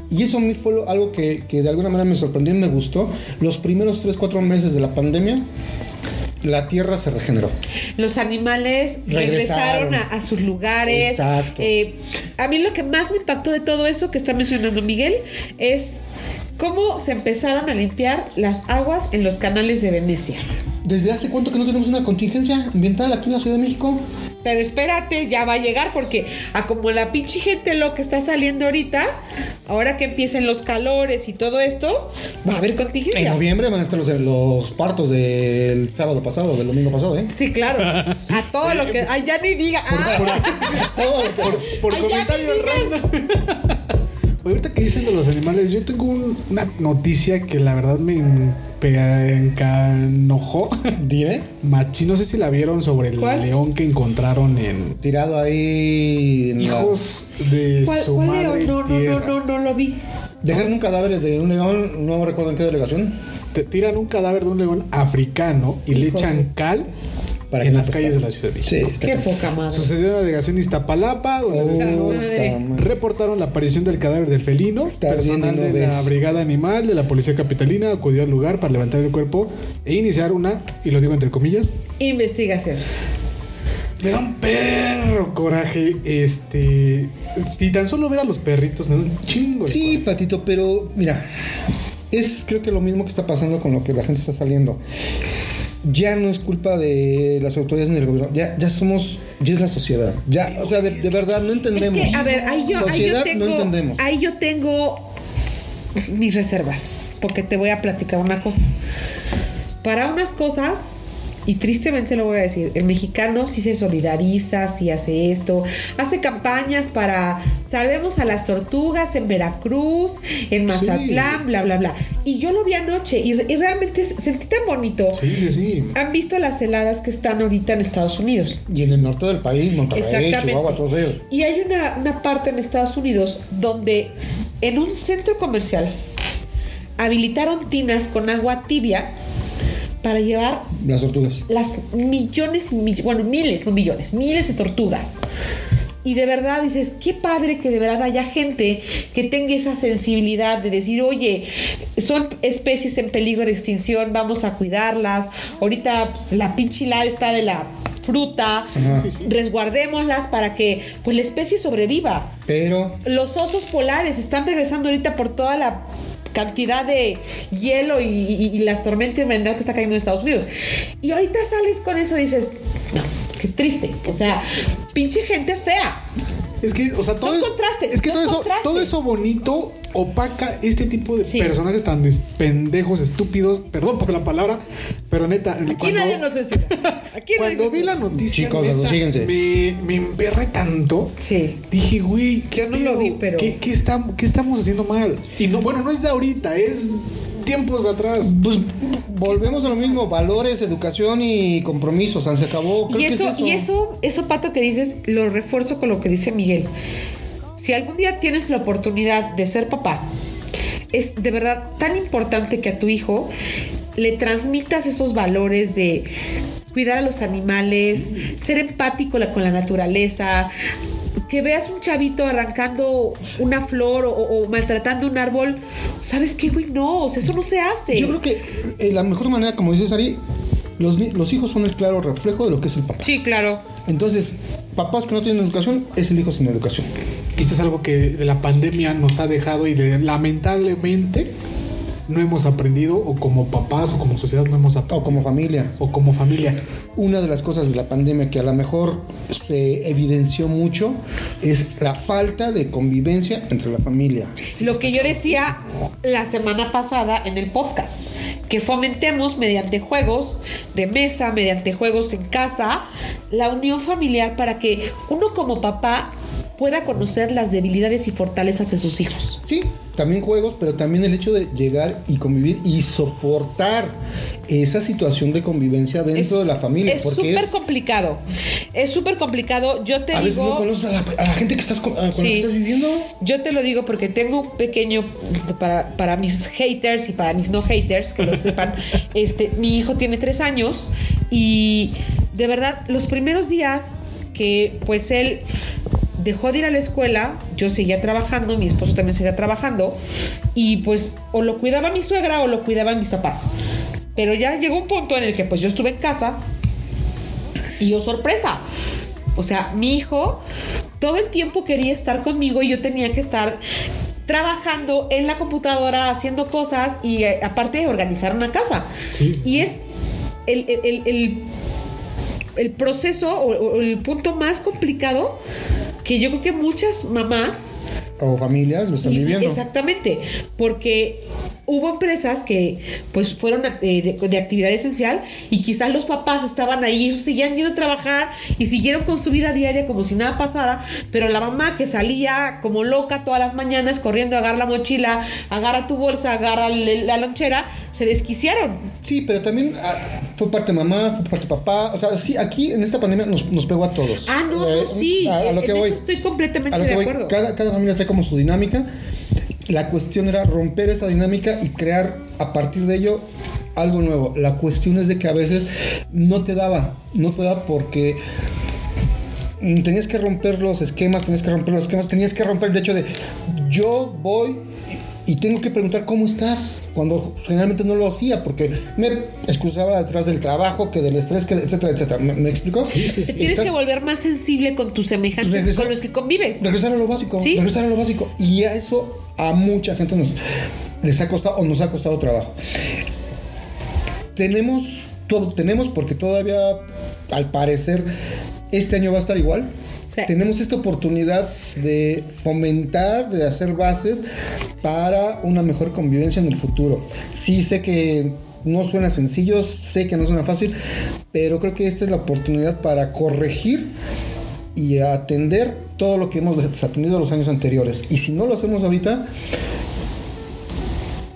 y eso a mí fue algo que, que de alguna manera me sorprendió y me gustó. Los primeros 3, 4 meses de la pandemia, la Tierra se regeneró. Los animales regresaron, Regresaron. a, a sus lugares. Exacto. Eh, a mí lo que más me impactó de todo eso que está mencionando Miguel es cómo se empezaron a limpiar las aguas en los canales de Venecia. ¿Desde hace cuánto que no tenemos una contingencia ambiental aquí en la Ciudad de México? Pero espérate, ya va a llegar porque a como la pinche gente lo que está saliendo ahorita, ahora que empiecen los calores y todo esto, va a haber En contingencia. noviembre van a estar los, los partos del sábado pasado, del domingo pasado, ¿eh? Sí, claro. A todo lo que. Ay, ya ni diga. Ah, Todo lo que- Por, por Ay, random. Oye, Ahorita que dicen de los animales, yo tengo un- una noticia que la verdad me encanojó. Dime, Machi, no sé si la vieron sobre el ¿Cuál? león que encontraron en tirado ahí. en la- hijos de ¿Cuál, su cuál madre? No, no, no, tierra. no, no lo vi. Dejaron un cadáver de un león, no recuerdo en qué delegación. Te tiran un cadáver de un león africano y le echan de- cal Para en que las calles de la Ciudad de México. Sí, está Qué poca madre. Sucedió en la delegación Iztapalapa, donde Oh, vecinos reportaron la aparición del cadáver del felino. Está Personal bien, de la. Brigada Animal de la Policía Capitalina acudió al lugar para levantar el cuerpo e iniciar una, y lo digo entre comillas, Investigación. me da un perro coraje. Este. Si tan solo ver a los perritos, me da un chingo de Sí, Patito, pero mira, es creo que lo mismo que está pasando con lo que la gente está saliendo. Ya no es culpa de las autoridades ni del gobierno, ya, ya somos, ya es la sociedad. Ya, o sea, de, de verdad no entendemos. Es que, a ver, ahí yo, ahí yo sociedad tengo, no entendemos. ahí yo tengo mis reservas, porque te voy a platicar una cosa. Para unas cosas, y tristemente lo voy a decir, el mexicano sí se solidariza, sí hace esto, hace campañas para salvemos a las tortugas en Veracruz, en Mazatlán, bla, bla, bla. Y yo lo vi anoche y, y realmente sentí tan bonito. Sí, sí. ¿Han visto las heladas que están ahorita en Estados Unidos? Y en el norte del país, Monterrey, Exactamente. Chihuahua, todos ellos. Y hay una, una parte en Estados Unidos donde en un centro comercial habilitaron tinas con agua tibia para llevar Las tortugas. las millones y millones, bueno, miles, no millones, miles de tortugas. Y de verdad dices, qué padre que de verdad haya gente que tenga esa sensibilidad de decir, oye, son especies en peligro de extinción, vamos a cuidarlas. Ahorita pues, la pinchilada está de la fruta. Sí, sí. resguardémoslas para que pues la especie sobreviva. Pero Los osos polares están regresando ahorita por toda la cantidad de hielo y, y- y la tormenta invernal que está cayendo en Estados Unidos. Y ahorita sales con eso y dices, no, qué triste. O sea, pinche gente fea. Es que, o sea, todo, Son es- contrastes, es que son todo eso, contrastes. todo eso bonito opaca este tipo de Sí. personajes tan pendejos, estúpidos, perdón por la palabra, pero neta, Aquí cuando, nadie nos censura. Aquí nadie cuando vi la noticia, Chicos, neta, me, me emberré tanto. Sí. Dije, güey, ¿qué Yo no lo vi, pero- ¿Qué, qué estam- qué estamos haciendo mal? Y no, bueno, no es de ahorita, es tiempos atrás. pues volvemos a lo mismo, valores, educación y compromisos, se acabó. Creo Y que eso, es eso. y eso, eso, Pato, que dices, lo refuerzo con lo que dice Miguel. Si algún día tienes la oportunidad de ser papá, es de verdad tan importante que a tu hijo le transmitas esos valores de cuidar a los animales, ser empático con la naturaleza, que veas un chavito arrancando una flor o, o maltratando un árbol, ¿sabes qué, güey? No, o sea, eso no se hace. Yo creo que eh, la mejor manera, como dices Ari, los, los hijos son el claro reflejo de lo que es el papá. Sí, claro. Entonces, papás que no tienen educación es el hijo sin educación. Y esto es algo que de la pandemia nos ha dejado y de, lamentablemente no hemos aprendido, o como papás o como sociedad no hemos aprendido, O como familia. o como familia. Una de las cosas de la pandemia que a lo mejor se evidenció mucho es la falta de convivencia entre la familia. Lo que yo decía la semana pasada en el podcast, que fomentemos mediante juegos de mesa, mediante juegos en casa, la unión familiar para que uno como papá pueda conocer las debilidades y fortalezas de sus hijos. Sí, también juegos, pero también el hecho de llegar y convivir y soportar esa situación de convivencia dentro de la familia. Es súper complicado. Es súper complicado. Yo te a veces digo. no conoces a la, a la gente que estás con, con la que estás viviendo. Yo te lo digo porque tengo un pequeño para, para mis haters y para mis no haters, que lo sepan. Este, mi hijo tiene tres años y de verdad, los primeros días que pues él dejó de ir a la escuela, yo seguía trabajando, mi esposo también seguía trabajando, y pues o lo cuidaba mi suegra o lo cuidaban mis papás. Pero ya llegó un punto en el que pues yo estuve en casa y yo sorpresa. O sea, mi hijo todo el tiempo quería estar conmigo y yo tenía que estar trabajando en la computadora, haciendo cosas y eh, aparte de organizar una casa. Sí, sí, y es el, el- el- el- el proceso o, o el punto más complicado que yo creo que muchas mamás O familias lo están viviendo. Exactamente, porque hubo empresas que pues fueron eh, de, de actividad esencial y quizás los papás estaban ahí, seguían yendo a trabajar y siguieron con su vida diaria como si nada pasara, pero la mamá que salía como loca todas las mañanas corriendo, agarra la mochila, agarra tu bolsa, agarra la lonchera, se desquiciaron. Sí, pero también ah, fue parte mamá, fue parte papá. O sea, sí, aquí en esta pandemia nos, nos pegó a todos. Ah, no, no, Eh, sí, a- a lo en que eso voy. estoy completamente A lo que de voy, acuerdo. Cada, cada familia trae como su dinámica. La cuestión era romper esa dinámica y crear a partir de ello algo nuevo. La cuestión es de que a veces no te daba, no te daba porque tenías que romper los esquemas, tenías que romper los esquemas, tenías que romper el hecho de yo voy y tengo que preguntar cómo estás, cuando generalmente no lo hacía porque me excusaba detrás del trabajo, que del estrés, que etcétera, etcétera. ¿Me, me explicó? Sí, sí, Te sí. tienes Estás- que volver más sensible con tus semejantes, con los que convives. Regresar a lo básico, Sí. regresar a lo básico. Y a eso a mucha gente nos, les ha costado o nos ha costado trabajo. Tenemos todo tenemos porque todavía al parecer este año va a estar igual. Sí. Tenemos esta oportunidad de fomentar, de hacer bases para una mejor convivencia en el futuro. Sí sé que no suena sencillo, sé que no suena fácil, pero creo que esta es la oportunidad para corregir y atender todo lo que hemos desatendido los años anteriores. Y si no lo hacemos ahorita,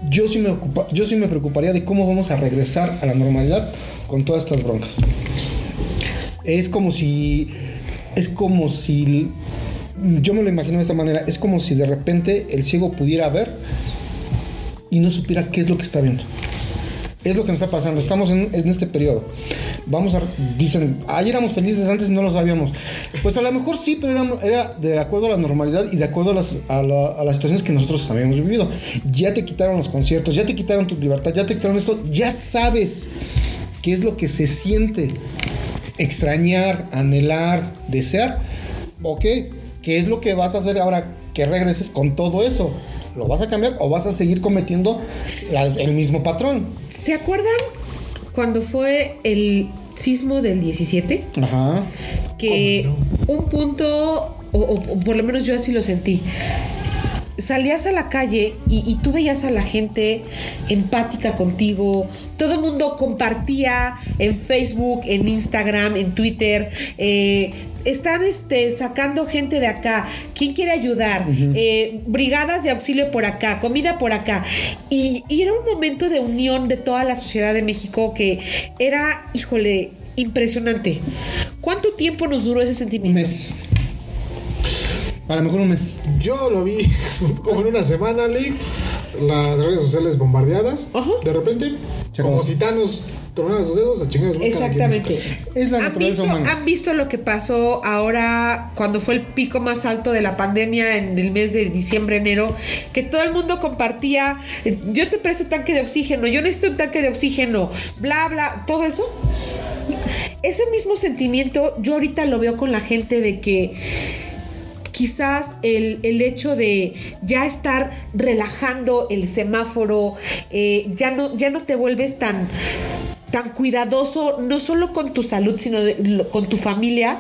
yo sí me ocupa- yo sí me preocuparía de cómo vamos a regresar a la normalidad con todas estas broncas. Es como si es como si yo me lo imagino de esta manera, es como si de repente el ciego pudiera ver y no supiera qué es lo que está viendo. Es lo que nos está pasando. Estamos en, en este periodo. Vamos a. Dicen, ayer éramos felices, antes no lo sabíamos. Pues a lo mejor sí, pero era, era de acuerdo a la normalidad y de acuerdo a las, a, la- a las situaciones que nosotros habíamos vivido. Ya te quitaron los conciertos, ya te quitaron tu libertad, ya te quitaron esto. Ya sabes qué es lo que se siente. Extrañar, anhelar, desear. Ok, ¿qué es lo que vas a hacer ahora que regreses con todo eso? ¿Lo vas a cambiar o vas a seguir cometiendo la- el mismo patrón? ¿Se acuerdan cuando fue el sismo del 17? Ajá. que un punto, o, o- o por lo menos yo así lo sentí, salías a la calle y, y tú veías a la gente empática contigo, todo el mundo compartía en Facebook, en Instagram, en Twitter. eh, están este, sacando gente de acá. ¿Quién quiere ayudar? Eh, brigadas de auxilio por acá, comida por acá. Y, y era un momento de unión de toda la sociedad de México que era, híjole, impresionante. ¿Cuánto tiempo nos duró ese Un sentimiento? mes. A lo mejor un mes. Yo lo vi como en una semana, Lee. Las redes sociales bombardeadas. Ajá. De repente, Se como acabó. gitanos, tronaron sus dedos a quien. Exactamente. Es la ¿Han visto, han visto lo que pasó ahora cuando fue el pico más alto de la pandemia en el mes de diciembre, enero? Que todo el mundo compartía, eh, yo te presto un tanque de oxígeno, yo necesito un tanque de oxígeno, bla, bla, todo eso. Ese mismo sentimiento yo ahorita lo veo con la gente de que quizás el, el hecho de ya estar relajando el semáforo, eh, ya, no, ya no te vuelves tan, tan cuidadoso, no solo con tu salud, sino de- lo- con tu familia,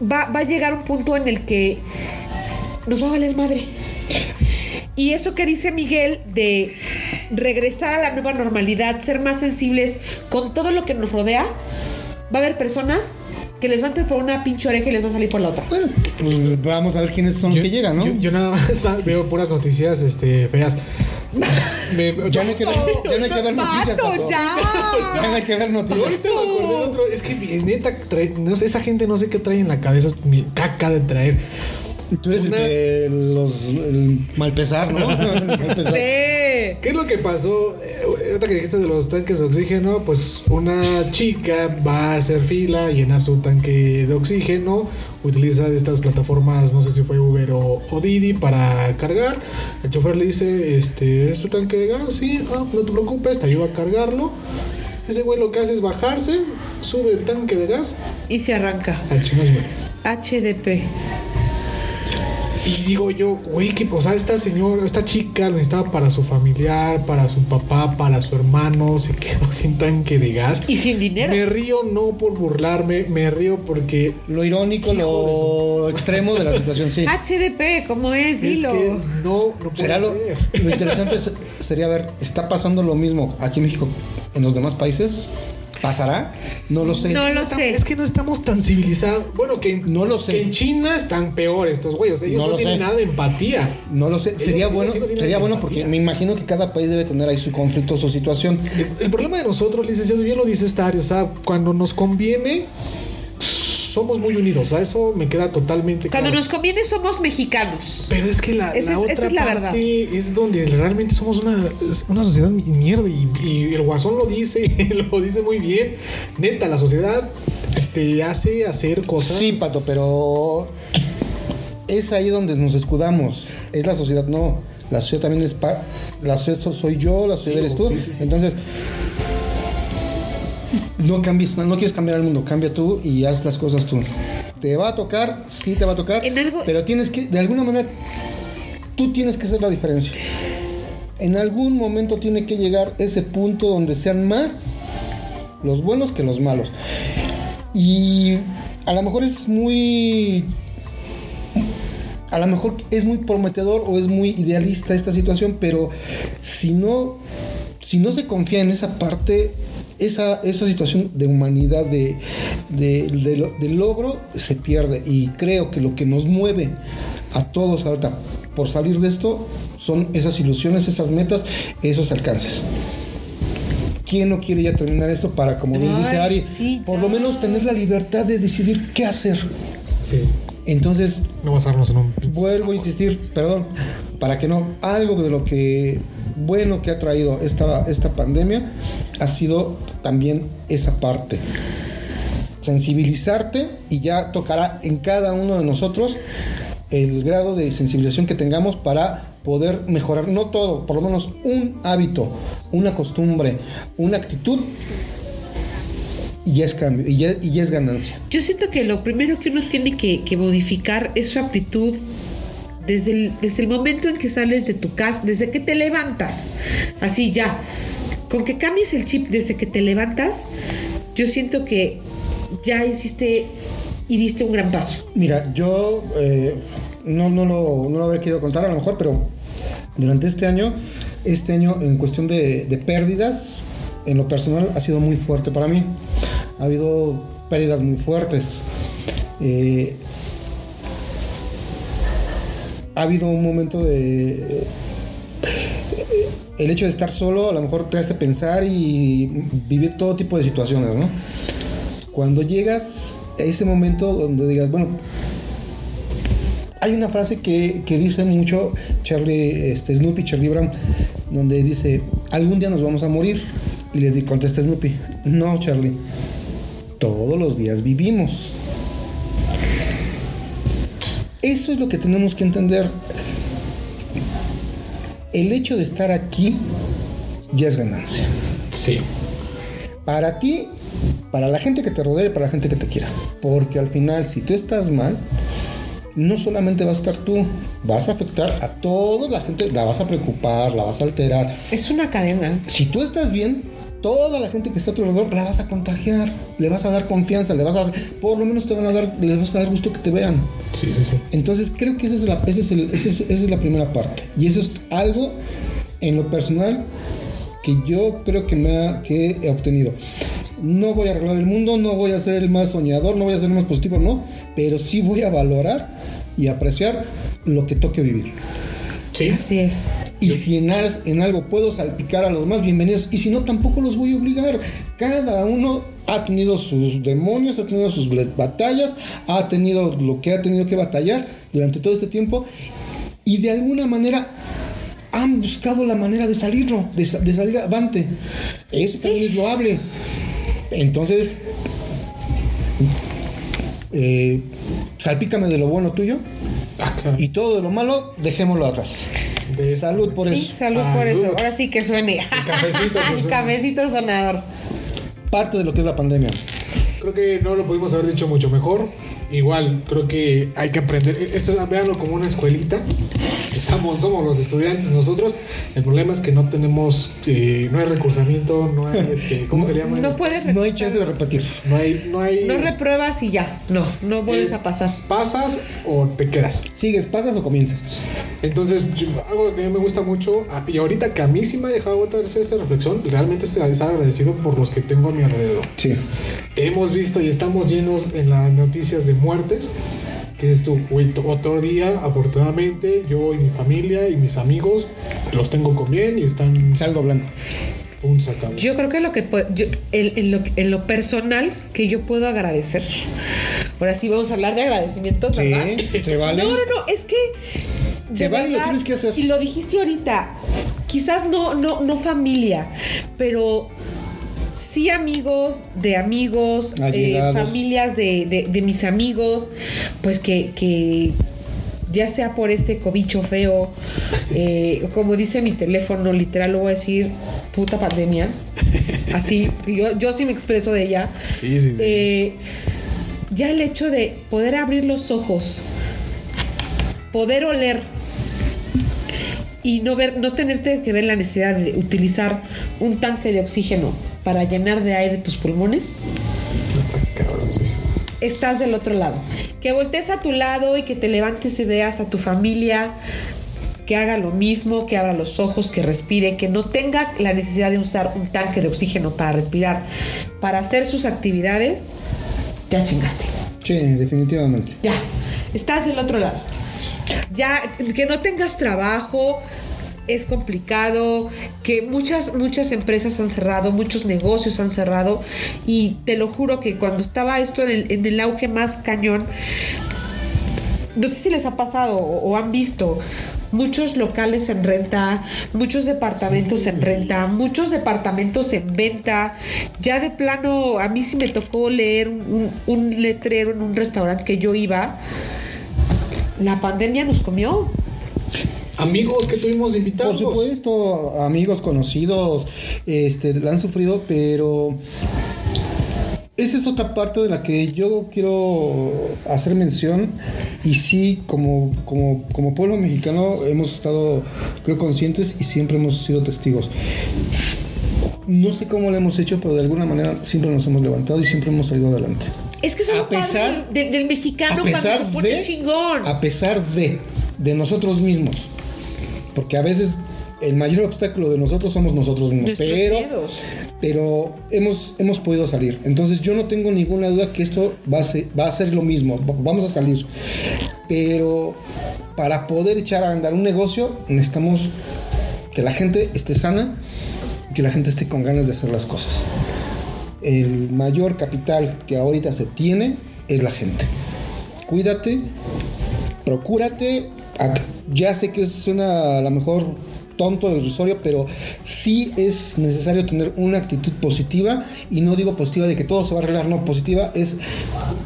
va, va a llegar un punto en el que nos va a valer madre. Y eso que dice Miguel de regresar a la nueva normalidad, ser más sensibles con todo lo que nos rodea, va a haber personas que les va a entrar por una pinche oreja y les va a salir por la otra. Bueno, pues vamos a ver quiénes son los que llegan, ¿no? yo- yo nada más veo puras noticias este, feas. Me- ya, no hay que ver, ya no hay que ver noticias. Pato. ya. Ya no hay que ver noticias. Ahorita me acordé de otro. Es que neta, trae- no sé, esa gente no sé qué trae en la cabeza. Mi caca de traer. Tú eres Una- el de los el malpesar, ¿no? El malpesar. Sí. ¿Qué es lo que pasó? Eh, Ahorita que dijiste de los tanques de oxígeno, pues una chica va a hacer fila, llenar su tanque de oxígeno, utiliza estas plataformas, no sé si fue Uber o, o Didi para cargar. El chofer le dice, este, ¿es tu tanque de gas? Sí, ah, no te preocupes, te ayudo a cargarlo. Ese güey lo que hace es bajarse, sube el tanque de gas, Y se arranca. güey. HDP. Y digo yo, güey, que, o sea, esta señora, esta chica lo necesitaba para su familiar, para su papá, para su hermano, se quedó sin tanque de gas. Y sin dinero. Me río no por burlarme, me río porque Lo irónico, lo extremo de la situación, sí. HDP, ¿cómo es? es Dilo. que no, no puede Será lo, ser. lo interesante es- sería ver, ¿está pasando lo mismo aquí en México en los demás países? ¿Pasará? No lo sé. No lo sé. Es que no estamos tan civilizados. Bueno, que en, No lo sé. que en China están peor estos güeyes. Ellos No tienen sé. nada de empatía. No lo sé. Sería bueno, sí no tienen sería bueno empatía. porque me imagino que cada país debe tener ahí su conflicto, su situación. El, el problema de nosotros, licenciado, bien lo dice Stario, o sea, cuando nos conviene, somos muy unidos. A eso me queda totalmente Cuando claro. nos conviene somos mexicanos. Pero es que la, Esa la es- otra esa es la parte verdad. es donde realmente somos una, una sociedad mi- mierda y, y el guasón lo dice, lo dice muy bien. Neta, la sociedad te hace hacer cosas. Sí, Pato, pero es ahí donde nos escudamos. Es la sociedad, no. La sociedad también es... pa- la sociedad so- soy yo, la sociedad Sí, eres tú. sí, sí, sí. Entonces, no cambies, no, no quieres cambiar al mundo, cambia tú y haz las cosas tú. Te va a tocar, sí te va a tocar, En algo- pero tienes que, de alguna manera, tú tienes que hacer la diferencia. En algún momento tiene que llegar ese punto donde sean más los buenos que los malos. Y a lo mejor es muy a lo mejor es muy prometedor o es muy idealista esta situación, pero si no, si no se confía en esa parte, esa, esa situación de humanidad, de, de, de lo- de logro, se pierde. Y creo que lo que nos mueve a todos ahorita por salir de esto son esas ilusiones, esas metas, esos alcances. ¿Quién no quiere ya terminar esto para, como bien dice Ari, sí, por lo menos tener la libertad de decidir qué hacer? Sí. Entonces, No basarnos en un Vuelvo a insistir, perdón, para que no, algo de lo que bueno que ha traído esta, esta pandemia ha sido también esa parte. Sensibilizarte y ya tocará en cada uno de nosotros el grado de sensibilización que tengamos para poder mejorar, no todo, por lo menos un hábito, una costumbre, una actitud y es cambio, y y es ganancia. Yo siento que lo primero que uno tiene que, que modificar es su actitud desde el, desde el momento en que sales de tu casa, desde que te levantas. Así ya. Con que cambies el chip desde que te levantas, yo siento que ya hiciste y diste un gran paso. Mira, yo eh, no, no, lo, no lo habría querido contar a lo mejor, pero durante este año, este año en cuestión de, de pérdidas, en lo personal ha sido muy fuerte para mí. Ha habido pérdidas muy fuertes. Eh, ha habido un momento de... El hecho de estar solo a lo mejor te hace pensar y vivir todo tipo de situaciones, ¿no? Cuando llegas a ese momento donde digas, bueno, hay una frase que, que dice mucho Charlie, este, Snoopy, Charlie Brown, donde dice, algún día nos vamos a morir. Y le contesta Snoopy, no Charlie, todos los días vivimos. Eso es lo que tenemos que entender. El hecho de estar aquí ya es ganancia. Sí. Para ti, para la gente que te rodea y para la gente que te quiera. Porque al final, si tú estás mal, no solamente vas a estar tú, vas a afectar a toda la gente, la vas a preocupar, la vas a alterar. Es una cadena. Si tú estás bien, toda la gente que está a tu alrededor la vas a contagiar, le vas a dar confianza, le vas a dar, por lo menos te van a dar, les vas a dar gusto que te vean. Sí, sí, sí. Entonces creo que esa es la, ese es el- ese es- esa es la primera parte. Y eso es algo en lo personal que yo creo que, me ha- que he obtenido. No voy a arreglar el mundo, no voy a ser el más soñador, no voy a ser el más positivo, no, pero sí voy a valorar y apreciar lo que toque vivir. Sí. Así es. Y si en, algo puedo salpicar a los más bienvenidos, y si no, tampoco los voy a obligar. Cada uno ha tenido sus demonios, ha tenido sus batallas, ha tenido lo que ha tenido que batallar durante todo este tiempo, y de alguna manera han buscado la manera de salirlo, de, sa- de salir avante. Eso también es loable. Entonces, eh, salpícame de lo bueno tuyo Acá. y todo de lo malo, dejémoslo atrás. De Salud por Sí, eso. salud, por eso. Ahora sí que suene. cafecito que El cafecito sonador. parte de lo que es la pandemia. Creo que no lo pudimos haber dicho mucho mejor. Igual, creo que hay que aprender. Esto es, véanlo como una escuelita. Estamos, somos los estudiantes nosotros. El problema es que no tenemos, eh, no hay recursamiento, no hay, este, ¿cómo se llama? No puedes No hay chance de repetir. No hay, no hay. No repruebas y ya. No, no vuelves es a pasar. Pasas o te quedas. ¿Sigues, pasas o comienzas? Entonces, yo- algo que a mí me gusta mucho, ah, y ahorita que a mí sí me ha dejado otra vez esta reflexión, realmente es estar agradecido por los que tengo a mi alrededor. Sí. Hemos visto y estamos llenos en las noticias de muertes. Que es tu otro día, afortunadamente, yo y mi familia y mis amigos los tengo con bien y están Saldo blanco. un sacado. Yo creo que lo que yo- en, en lo, en lo personal que yo puedo agradecer. Ahora sí vamos a hablar de agradecimientos, Sí, ¿verdad? te vale. No, no, no, es que Te vale, lo tienes que hacer. Y lo dijiste ahorita. Quizás no, no, no familia, pero sí amigos de amigos, eh, familias de, de- de mis amigos, pues que, que ya sea por este cobicho feo, eh, como dice mi teléfono, literal lo voy a decir, puta pandemia. Así, yo, yo sí me expreso de ella. Sí, sí, sí. Eh, ya el hecho de poder abrir los ojos, poder oler y no ver, no tenerte que ver la necesidad de utilizar un tanque de oxígeno para llenar de aire tus pulmones, está cabrón, estás del otro lado. Que voltees a tu lado y que te levantes y veas a tu familia que haga lo mismo, que abra los ojos, que respire, que no tenga la necesidad de usar un tanque de oxígeno para respirar, para hacer sus actividades, ya chingaste. Sí, definitivamente. Ya, estás del otro lado. Ya, que no tengas trabajo es complicado, que muchas, muchas empresas han cerrado, muchos negocios han cerrado y te lo juro que cuando estaba esto en el, en el auge más cañón, no sé si les ha pasado o, o han visto muchos locales en renta, muchos departamentos en renta, muchos departamentos en venta. Ya de plano, a mí sí me tocó leer un, un- un letrero en un restaurante que yo iba. La pandemia nos comió. Amigos que tuvimos Por invitados. supuesto, amigos conocidos, este, la han sufrido, pero esa es otra parte de la que yo quiero hacer mención y sí, como, como, como pueblo mexicano hemos estado, creo, conscientes y siempre hemos sido testigos. No sé cómo lo hemos hecho, pero de alguna manera siempre nos hemos levantado y siempre hemos salido adelante. Es que eso es A pesar- del, del mexicano cuando se pone chingón. a pesar de, de nosotros mismos. Porque a veces el mayor obstáculo de nosotros somos nosotros mismos. Nuestros pero miedos. pero hemos, hemos podido salir. Entonces yo no tengo ninguna duda que esto va a ser, va a ser lo mismo. Va- Vamos a salir. Pero para poder echar a andar un negocio necesitamos que la gente esté sana y que la gente esté con ganas de hacer las cosas. El mayor capital que ahorita se tiene es la gente. Cuídate, procúrate. Ya sé que suena a lo mejor tonto, irrisorio, pero sí es necesario tener una actitud positiva y no digo positiva de que todo se va a arreglar, no, positiva es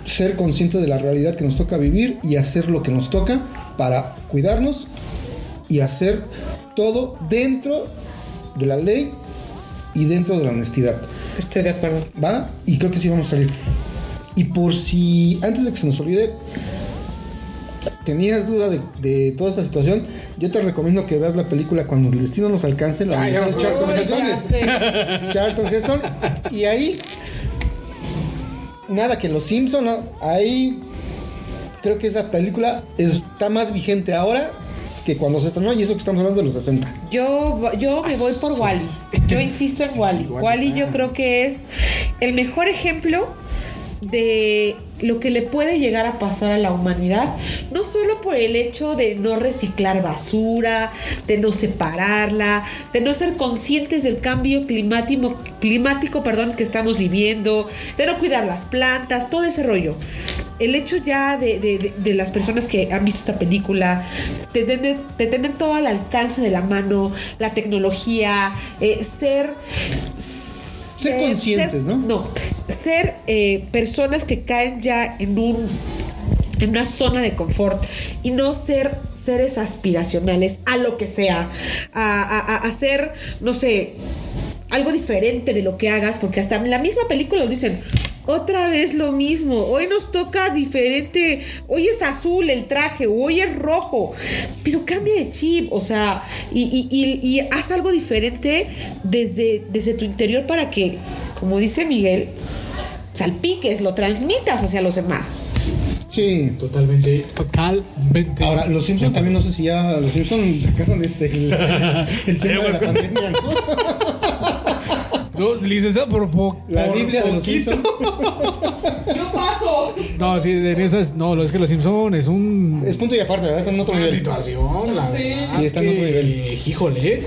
ser consciente de la realidad que nos toca vivir y hacer lo que nos toca para cuidarnos y hacer todo dentro de la ley y dentro de la honestidad. Estoy de acuerdo. ¿Va? Y creo que sí vamos a salir. Y por si, antes de que se nos olvide, tenías duda de, de toda esta situación, yo te recomiendo que veas la película Cuando el destino nos alcance, la Ah, ya fueron Charlton Heston. Y ahí, nada que los Simpsons, ¿no? ahí creo que esa película está más vigente ahora que cuando se estrenó y eso que estamos hablando de los 60. Yo, yo me voy por. Wally. Yo insisto en Wally. Wally yo creo que es el mejor ejemplo de lo que le puede llegar a pasar a la humanidad, no solo por el hecho de no reciclar basura, de no separarla, de no ser conscientes del cambio climático, climático perdón, que estamos viviendo, de no cuidar las plantas, todo ese rollo. El hecho ya de, de- de- de las personas que han visto esta película, de tener, de tener todo al alcance de la mano, la tecnología, eh, ser Ser conscientes, ¿no? No, ser eh, personas que caen ya en un en una zona de confort y no ser seres aspiracionales a lo que sea, a, a- hacer, no sé, algo diferente de lo que hagas, porque hasta en la misma película lo dicen. Otra vez lo mismo, hoy nos toca diferente, hoy es azul el traje, hoy es rojo, pero cambia de chip, o sea, y, y- y- y haz algo diferente desde, desde tu interior para que, como dice Miguel, salpiques, lo transmitas hacia los demás. Sí. Totalmente, totalmente. Ahora, los Simpsons también no sé si ya los Simpsons sacaron este el, el tema de la pandemia, ¿no? No, licenciado por po- La por Biblia de los. Simpsons. Yo paso. No, sí, en esas. No, lo es que los Simpsons es un. Es punto y aparte, ¿verdad? Está en otro nivel. situación, la Sí. verdad Sí, está en otro nivel. Híjole.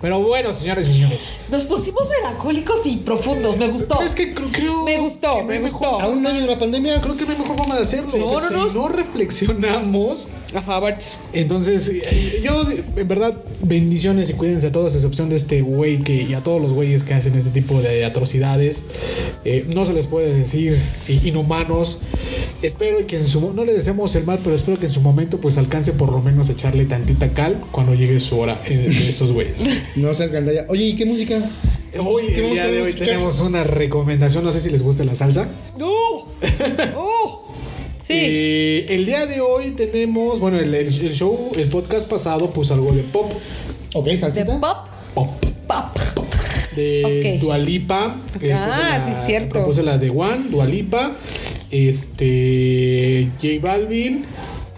Pero bueno, señores y señores. Nos pusimos melancólicos y profundos, me gustó. Pero es que creo, Me gustó, me gustó. A un año de la pandemia, Creo que no hay mejor forma de hacerlo. No, no, si no. no reflexionamos, A favor. entonces eh, yo en verdad bendiciones y cuídense a todos, a excepción de este güey que y a todos los güeyes que hacen este tipo de atrocidades. Eh, no se les puede decir inhumanos. Espero que en su no les deseamos el mal, pero espero que en su momento pues alcance por lo menos a echarle tantita cal cuando llegue su hora eh, de estos güeyes. no seas gandalla. Oye, ¿y qué música? Hoy, ¿Qué el día de hoy escuchar? tenemos una recomendación, no sé si les gusta la salsa. ¡No! ¡Oh! Sí. Eh, el día de hoy tenemos, bueno, el, el- el show, el podcast pasado puso algo de pop. Ok, de salsita. pop. Pop. Pop. De. Dualipa. Ah, sí, es cierto. Propuse la de One, Dualipa. Este. J Balvin.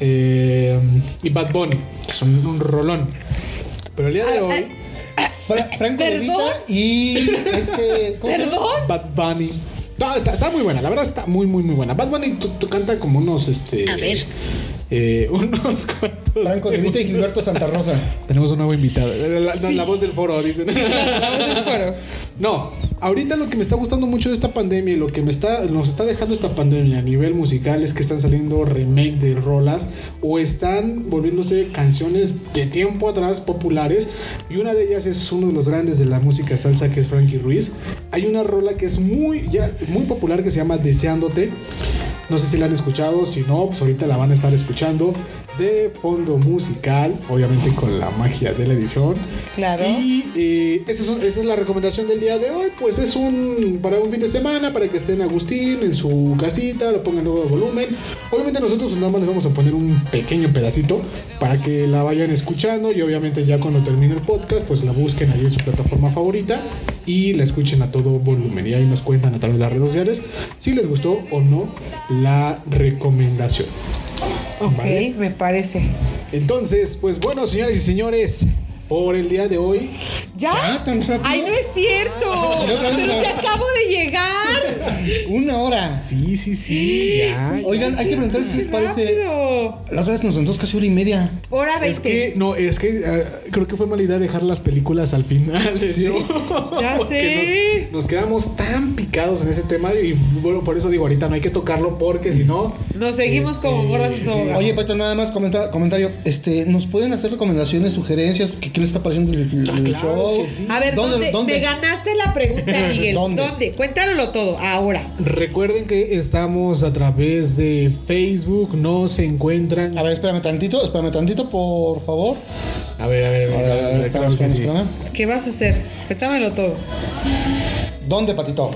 eh, y Bad Bunny. Son un rolón. Pero el día de Ah, hoy. Fra- Franco De ¿Perdón? Vita y este. ¿Perdón? Bad Bunny. No, está, está muy buena, la verdad está muy, muy, muy buena. Bad Bunny canta como unos, este. A ver. Eh, unos cuantos. Franco De Vita y Gilberto Santa Rosa. Tenemos un nuevo invitado. La, la- Sí. la voz del foro, dicen. No, ahorita lo que me está gustando mucho de esta pandemia y lo que me está, nos está dejando esta pandemia a nivel musical es que están saliendo remake de rolas o están volviéndose canciones de tiempo atrás populares y una de ellas es uno de los grandes de la música salsa que es Frankie Ruiz. Hay una rola que es muy, ya, muy popular que se llama Deseándote. No sé si la han escuchado, si no, pues ahorita la van a estar escuchando de fondo musical, obviamente con la magia de la edición. Claro. Y eh, esta, es, un- esta es la recomendación del día de hoy. Pues es un para un fin de semana, para que estén Agustín en su casita, lo pongan luego de volumen. Obviamente nosotros pues, nada más les vamos a poner un pequeño pedacito para que la vayan escuchando y obviamente ya cuando termine el podcast pues la busquen ahí en su plataforma favorita y la escuchen a todo volumen. Y ahí nos cuentan a través de las redes sociales si les gustó o no la recomendación. Ok, ¿Vale? me parece. Entonces, pues bueno, señores y señores, por el día de hoy ¿Ya? Ah, tan rápido. Ay, no es cierto. Vez Pero si acabo de llegar. Una hora. Sí, sí, sí. Ya, Oigan, ya, hay que ya. preguntar si les parece. La otra vez nos sentó casi hora y media. Hora 20. Es que, no, es que eh, creo que fue mala idea dejar las películas al final. Sí. Ya sé. Nos, nos quedamos tan picados en ese tema y bueno, por eso digo, ahorita no hay que tocarlo porque si no. Nos seguimos este, como gordas en sí. tobogán. Oye, Pato, nada más comenta- comentario. Este, ¿nos pueden hacer recomendaciones, sugerencias? ¿Qué, qué les está pareciendo el, el Ah, claro show? que sí. A ver, ¿dónde, Me ganaste la pregunta, Miguel. ¿Dónde? ¿Dónde? Cuéntanoslo todo, ahora. Recuerden que estamos a través de Facebook, nos encuentran. A ver, espérame tantito, espérame tantito, por favor. a ver, a ver, A ver, a ver, a ver, espérame, espérame. ¿Qué vas a hacer? Cuéntamelo todo. ¿Dónde, Patito?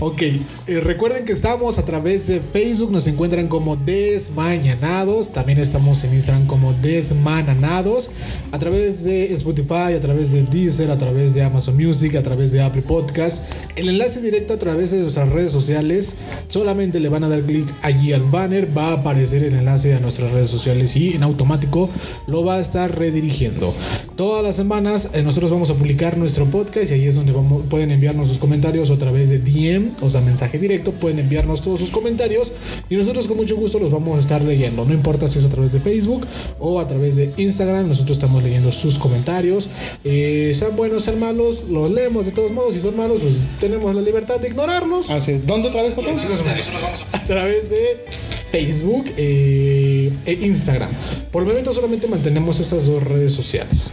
Ok, eh, recuerden que estamos a través de Facebook, nos encuentran como Desmañanados, también estamos en Instagram como Desmananados, a través de Spotify, a través de Deezer, a través de Amazon Music, a través de Apple Podcast. El enlace directo a través de nuestras redes sociales, solamente le van a dar clic allí al banner, va a aparecer el enlace a nuestras redes sociales y en automático lo va a estar redirigiendo. Todas las semanas eh, nosotros vamos a publicar nuestro podcast y ahí es donde pueden enviarnos sus comentarios a través de DM, o sea, mensaje directo, pueden enviarnos todos sus comentarios y nosotros con mucho gusto los vamos a estar leyendo. No importa si es a través de Facebook o a través de Instagram, nosotros estamos leyendo sus comentarios. Eh, sean buenos, sean malos, los leemos de todos modos. Si son malos, pues tenemos la libertad de ignorarlos Así es. ¿Dónde otra vez, a través de Facebook eh, e Instagram. Por el momento solamente mantenemos esas dos redes sociales.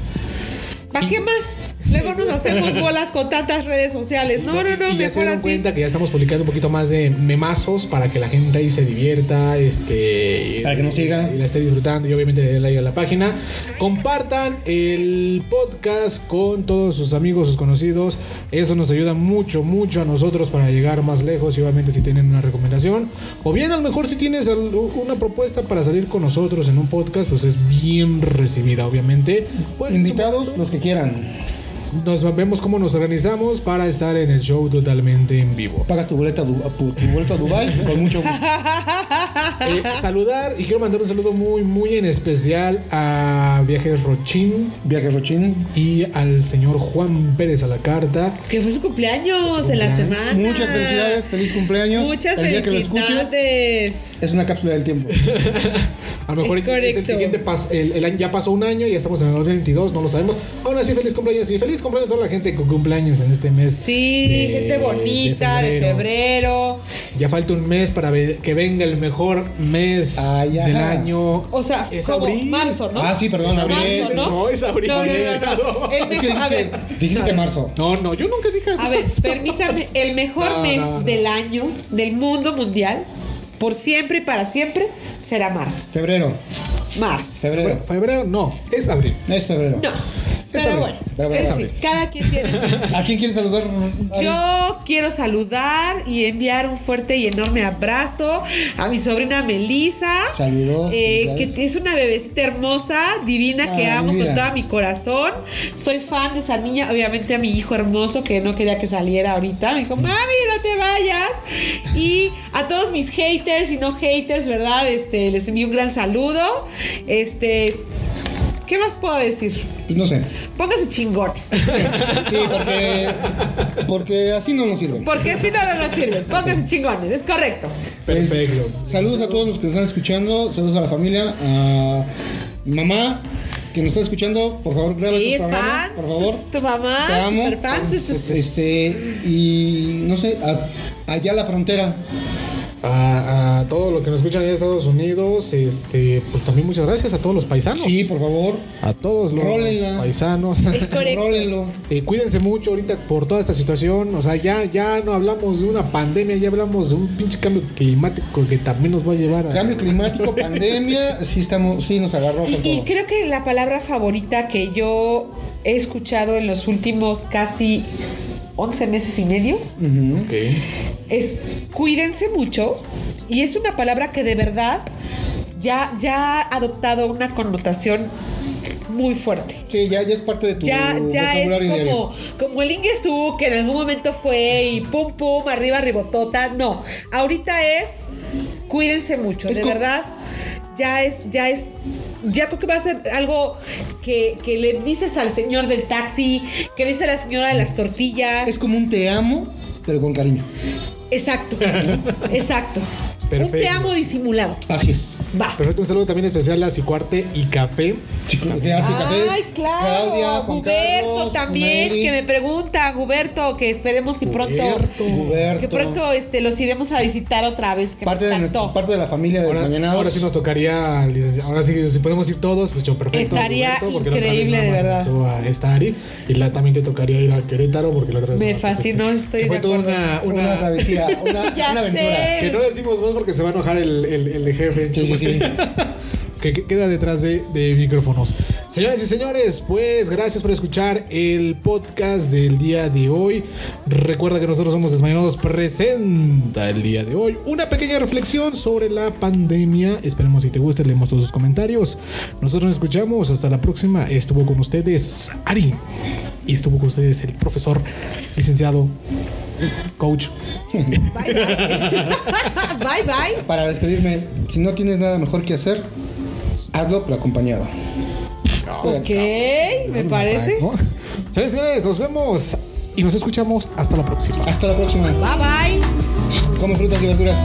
¿Para qué más? Luego nos hacemos bolas con tantas redes sociales. No, no, no, y ya se dieron así. cuenta que ya estamos publicando un poquito más de memazos para que la gente ahí se divierta, este, Para que nos siga. y la esté disfrutando y obviamente le den like a la página. Compartan el podcast con todos sus amigos, sus conocidos. Eso nos ayuda mucho, mucho a nosotros para llegar más lejos y obviamente si tienen una recomendación o bien a lo mejor si tienes una propuesta para salir con nosotros en un podcast, pues es bien recibida, obviamente. Pues Invitados, los que quieran. Nos vemos cómo nos organizamos para estar en el show totalmente en vivo. Pagas tu boleto a, Du- tu, boleto a Dubai con mucho gusto. Eh, saludar y quiero mandar un saludo muy, muy en especial a Viajes Rochín Viaje Rochín. y al señor Juan Pérez a la carta. Que fue su cumpleaños Fue su en la semana. Muchas felicidades, feliz cumpleaños. Muchas El día que lo escuches, felicidades. es una cápsula del tiempo. A lo mejor Es es, el siguiente pas- el, el año ya pasó un año y ya estamos en el 2022, no lo sabemos. Aún así, feliz cumpleaños y feliz cumpleaños a toda la gente que cumpleaños en este mes. Sí, de- gente bonita de febrero. Ya falta un mes para que venga el mejor mes Ay, del año. O sea, es como abril. marzo, ¿no? Ah, sí, perdón, Es abril. marzo, ¿no? No, es abril. No, no, no, no. El Es que mejor- a ver, dijiste, marzo. No, no, yo nunca dije a ver, marzo. permítame, el mejor No, mes no, no. del año, del mundo mundial, por siempre y para siempre, será marzo. Febrero. Marzo. Febrero. Febrero no, es abril. Es febrero. No. Pero bueno, pero es cada quien tiene sus ¿A quién quieres saludar? Ari? Yo quiero saludar y enviar un fuerte y enorme abrazo a mi sobrina Melissa. Saludos, eh, que es una bebecita hermosa, divina, que amo con todo mi corazón. Soy fan de esa niña. Obviamente a mi hijo hermoso, que no quería que saliera ahorita. Me dijo, mami, no te vayas. Y a todos mis haters y no haters, ¿verdad? Este, les envío un gran saludo. Este. ¿Qué más puedo decir? Pues no sé. Pónganse chingones. Sí, porque, porque así no nos sirven. Porque si no, no nos sirven. Pónganse chingones, es correcto. Pues, Perfecto. saludos a todos los que nos están escuchando. Saludos a la familia. A mi mamá que nos está escuchando. Por favor, graba Sí, es programa, fan. Por favor. Tu mamá, Te amo. super fan. sí, sí, sí. Este, y no sé, a- allá a la frontera. A, a todos los que nos escuchan en Estados Unidos, este, pues también muchas gracias a todos los paisanos. Sí, por favor. A todos los Rólenla. paisanos. Correcto. Rólenlo. Eh, cuídense mucho ahorita por toda esta situación. O sea, ya, ya no hablamos de una pandemia, ya hablamos de un pinche cambio climático que también nos va a llevar a. Cambio climático, pandemia, sí estamos, sí nos agarró con Y, y todo. creo que la palabra favorita que yo he escuchado en los últimos casi 11 meses y medio es cuídense mucho. Y es una palabra que de verdad ya, ya ha adoptado una connotación muy fuerte. Sí, ya, ya es parte de tu Ya, ya es diario. como, como el Ingesu que en algún momento fue y pum pum, arriba ribotota. No, ahorita es cuídense mucho, Es de verdad. Ya es, ya es, ya creo que va a ser algo que, que le dices al señor del taxi, que le dices a la señora de las tortillas. Es como un te amo, pero con cariño. Exacto, exacto. Perfecto. Un te amo disimulado. Así es. Va. Perfecto, un saludo también especial a Cicuarte y Café. Chico, que arte, café. Ay, claro. Claudia, Juan Guberto Carlos, también, Mary. que me pregunta, Guberto, que esperemos que pronto, Guberto. Guberto. que pronto este, los iremos a visitar otra vez, que parte me de, nuestra- parte de la familia de Ahora, Desmañanados. ahora sí nos tocaría, ahora sí, si podemos ir todos, pues yo perfecto. Estaría increíble, de verdad. estar Ari, y la, también te tocaría ir a Querétaro, porque la otra vez. Me fascinó, estoy que fue de toda una, una, una, travesía, una, Ya una aventura. sé. Que no decimos más porque se va a enojar el, el, el de jefe. Sí, sí, sí. que que queda detrás de, de micrófonos. Señores y señores, pues gracias por escuchar el podcast del día de hoy. Recuerda que nosotros somos Desmañanados presenta el día de hoy una pequeña reflexión sobre la pandemia. Esperemos si te guste, leemos todos sus comentarios. Nosotros nos escuchamos, hasta la próxima. Estuvo con ustedes Ari y estuvo con ustedes el profesor, licenciado, coach. Bye, bye. bye, bye. Para despedirme, si no tienes nada mejor que hacer, hazlo, pero acompañado. Ok, me parece. Señores y señores, nos vemos y nos escuchamos hasta la próxima. Hasta la próxima. Bye, bye. Come frutas y verduras.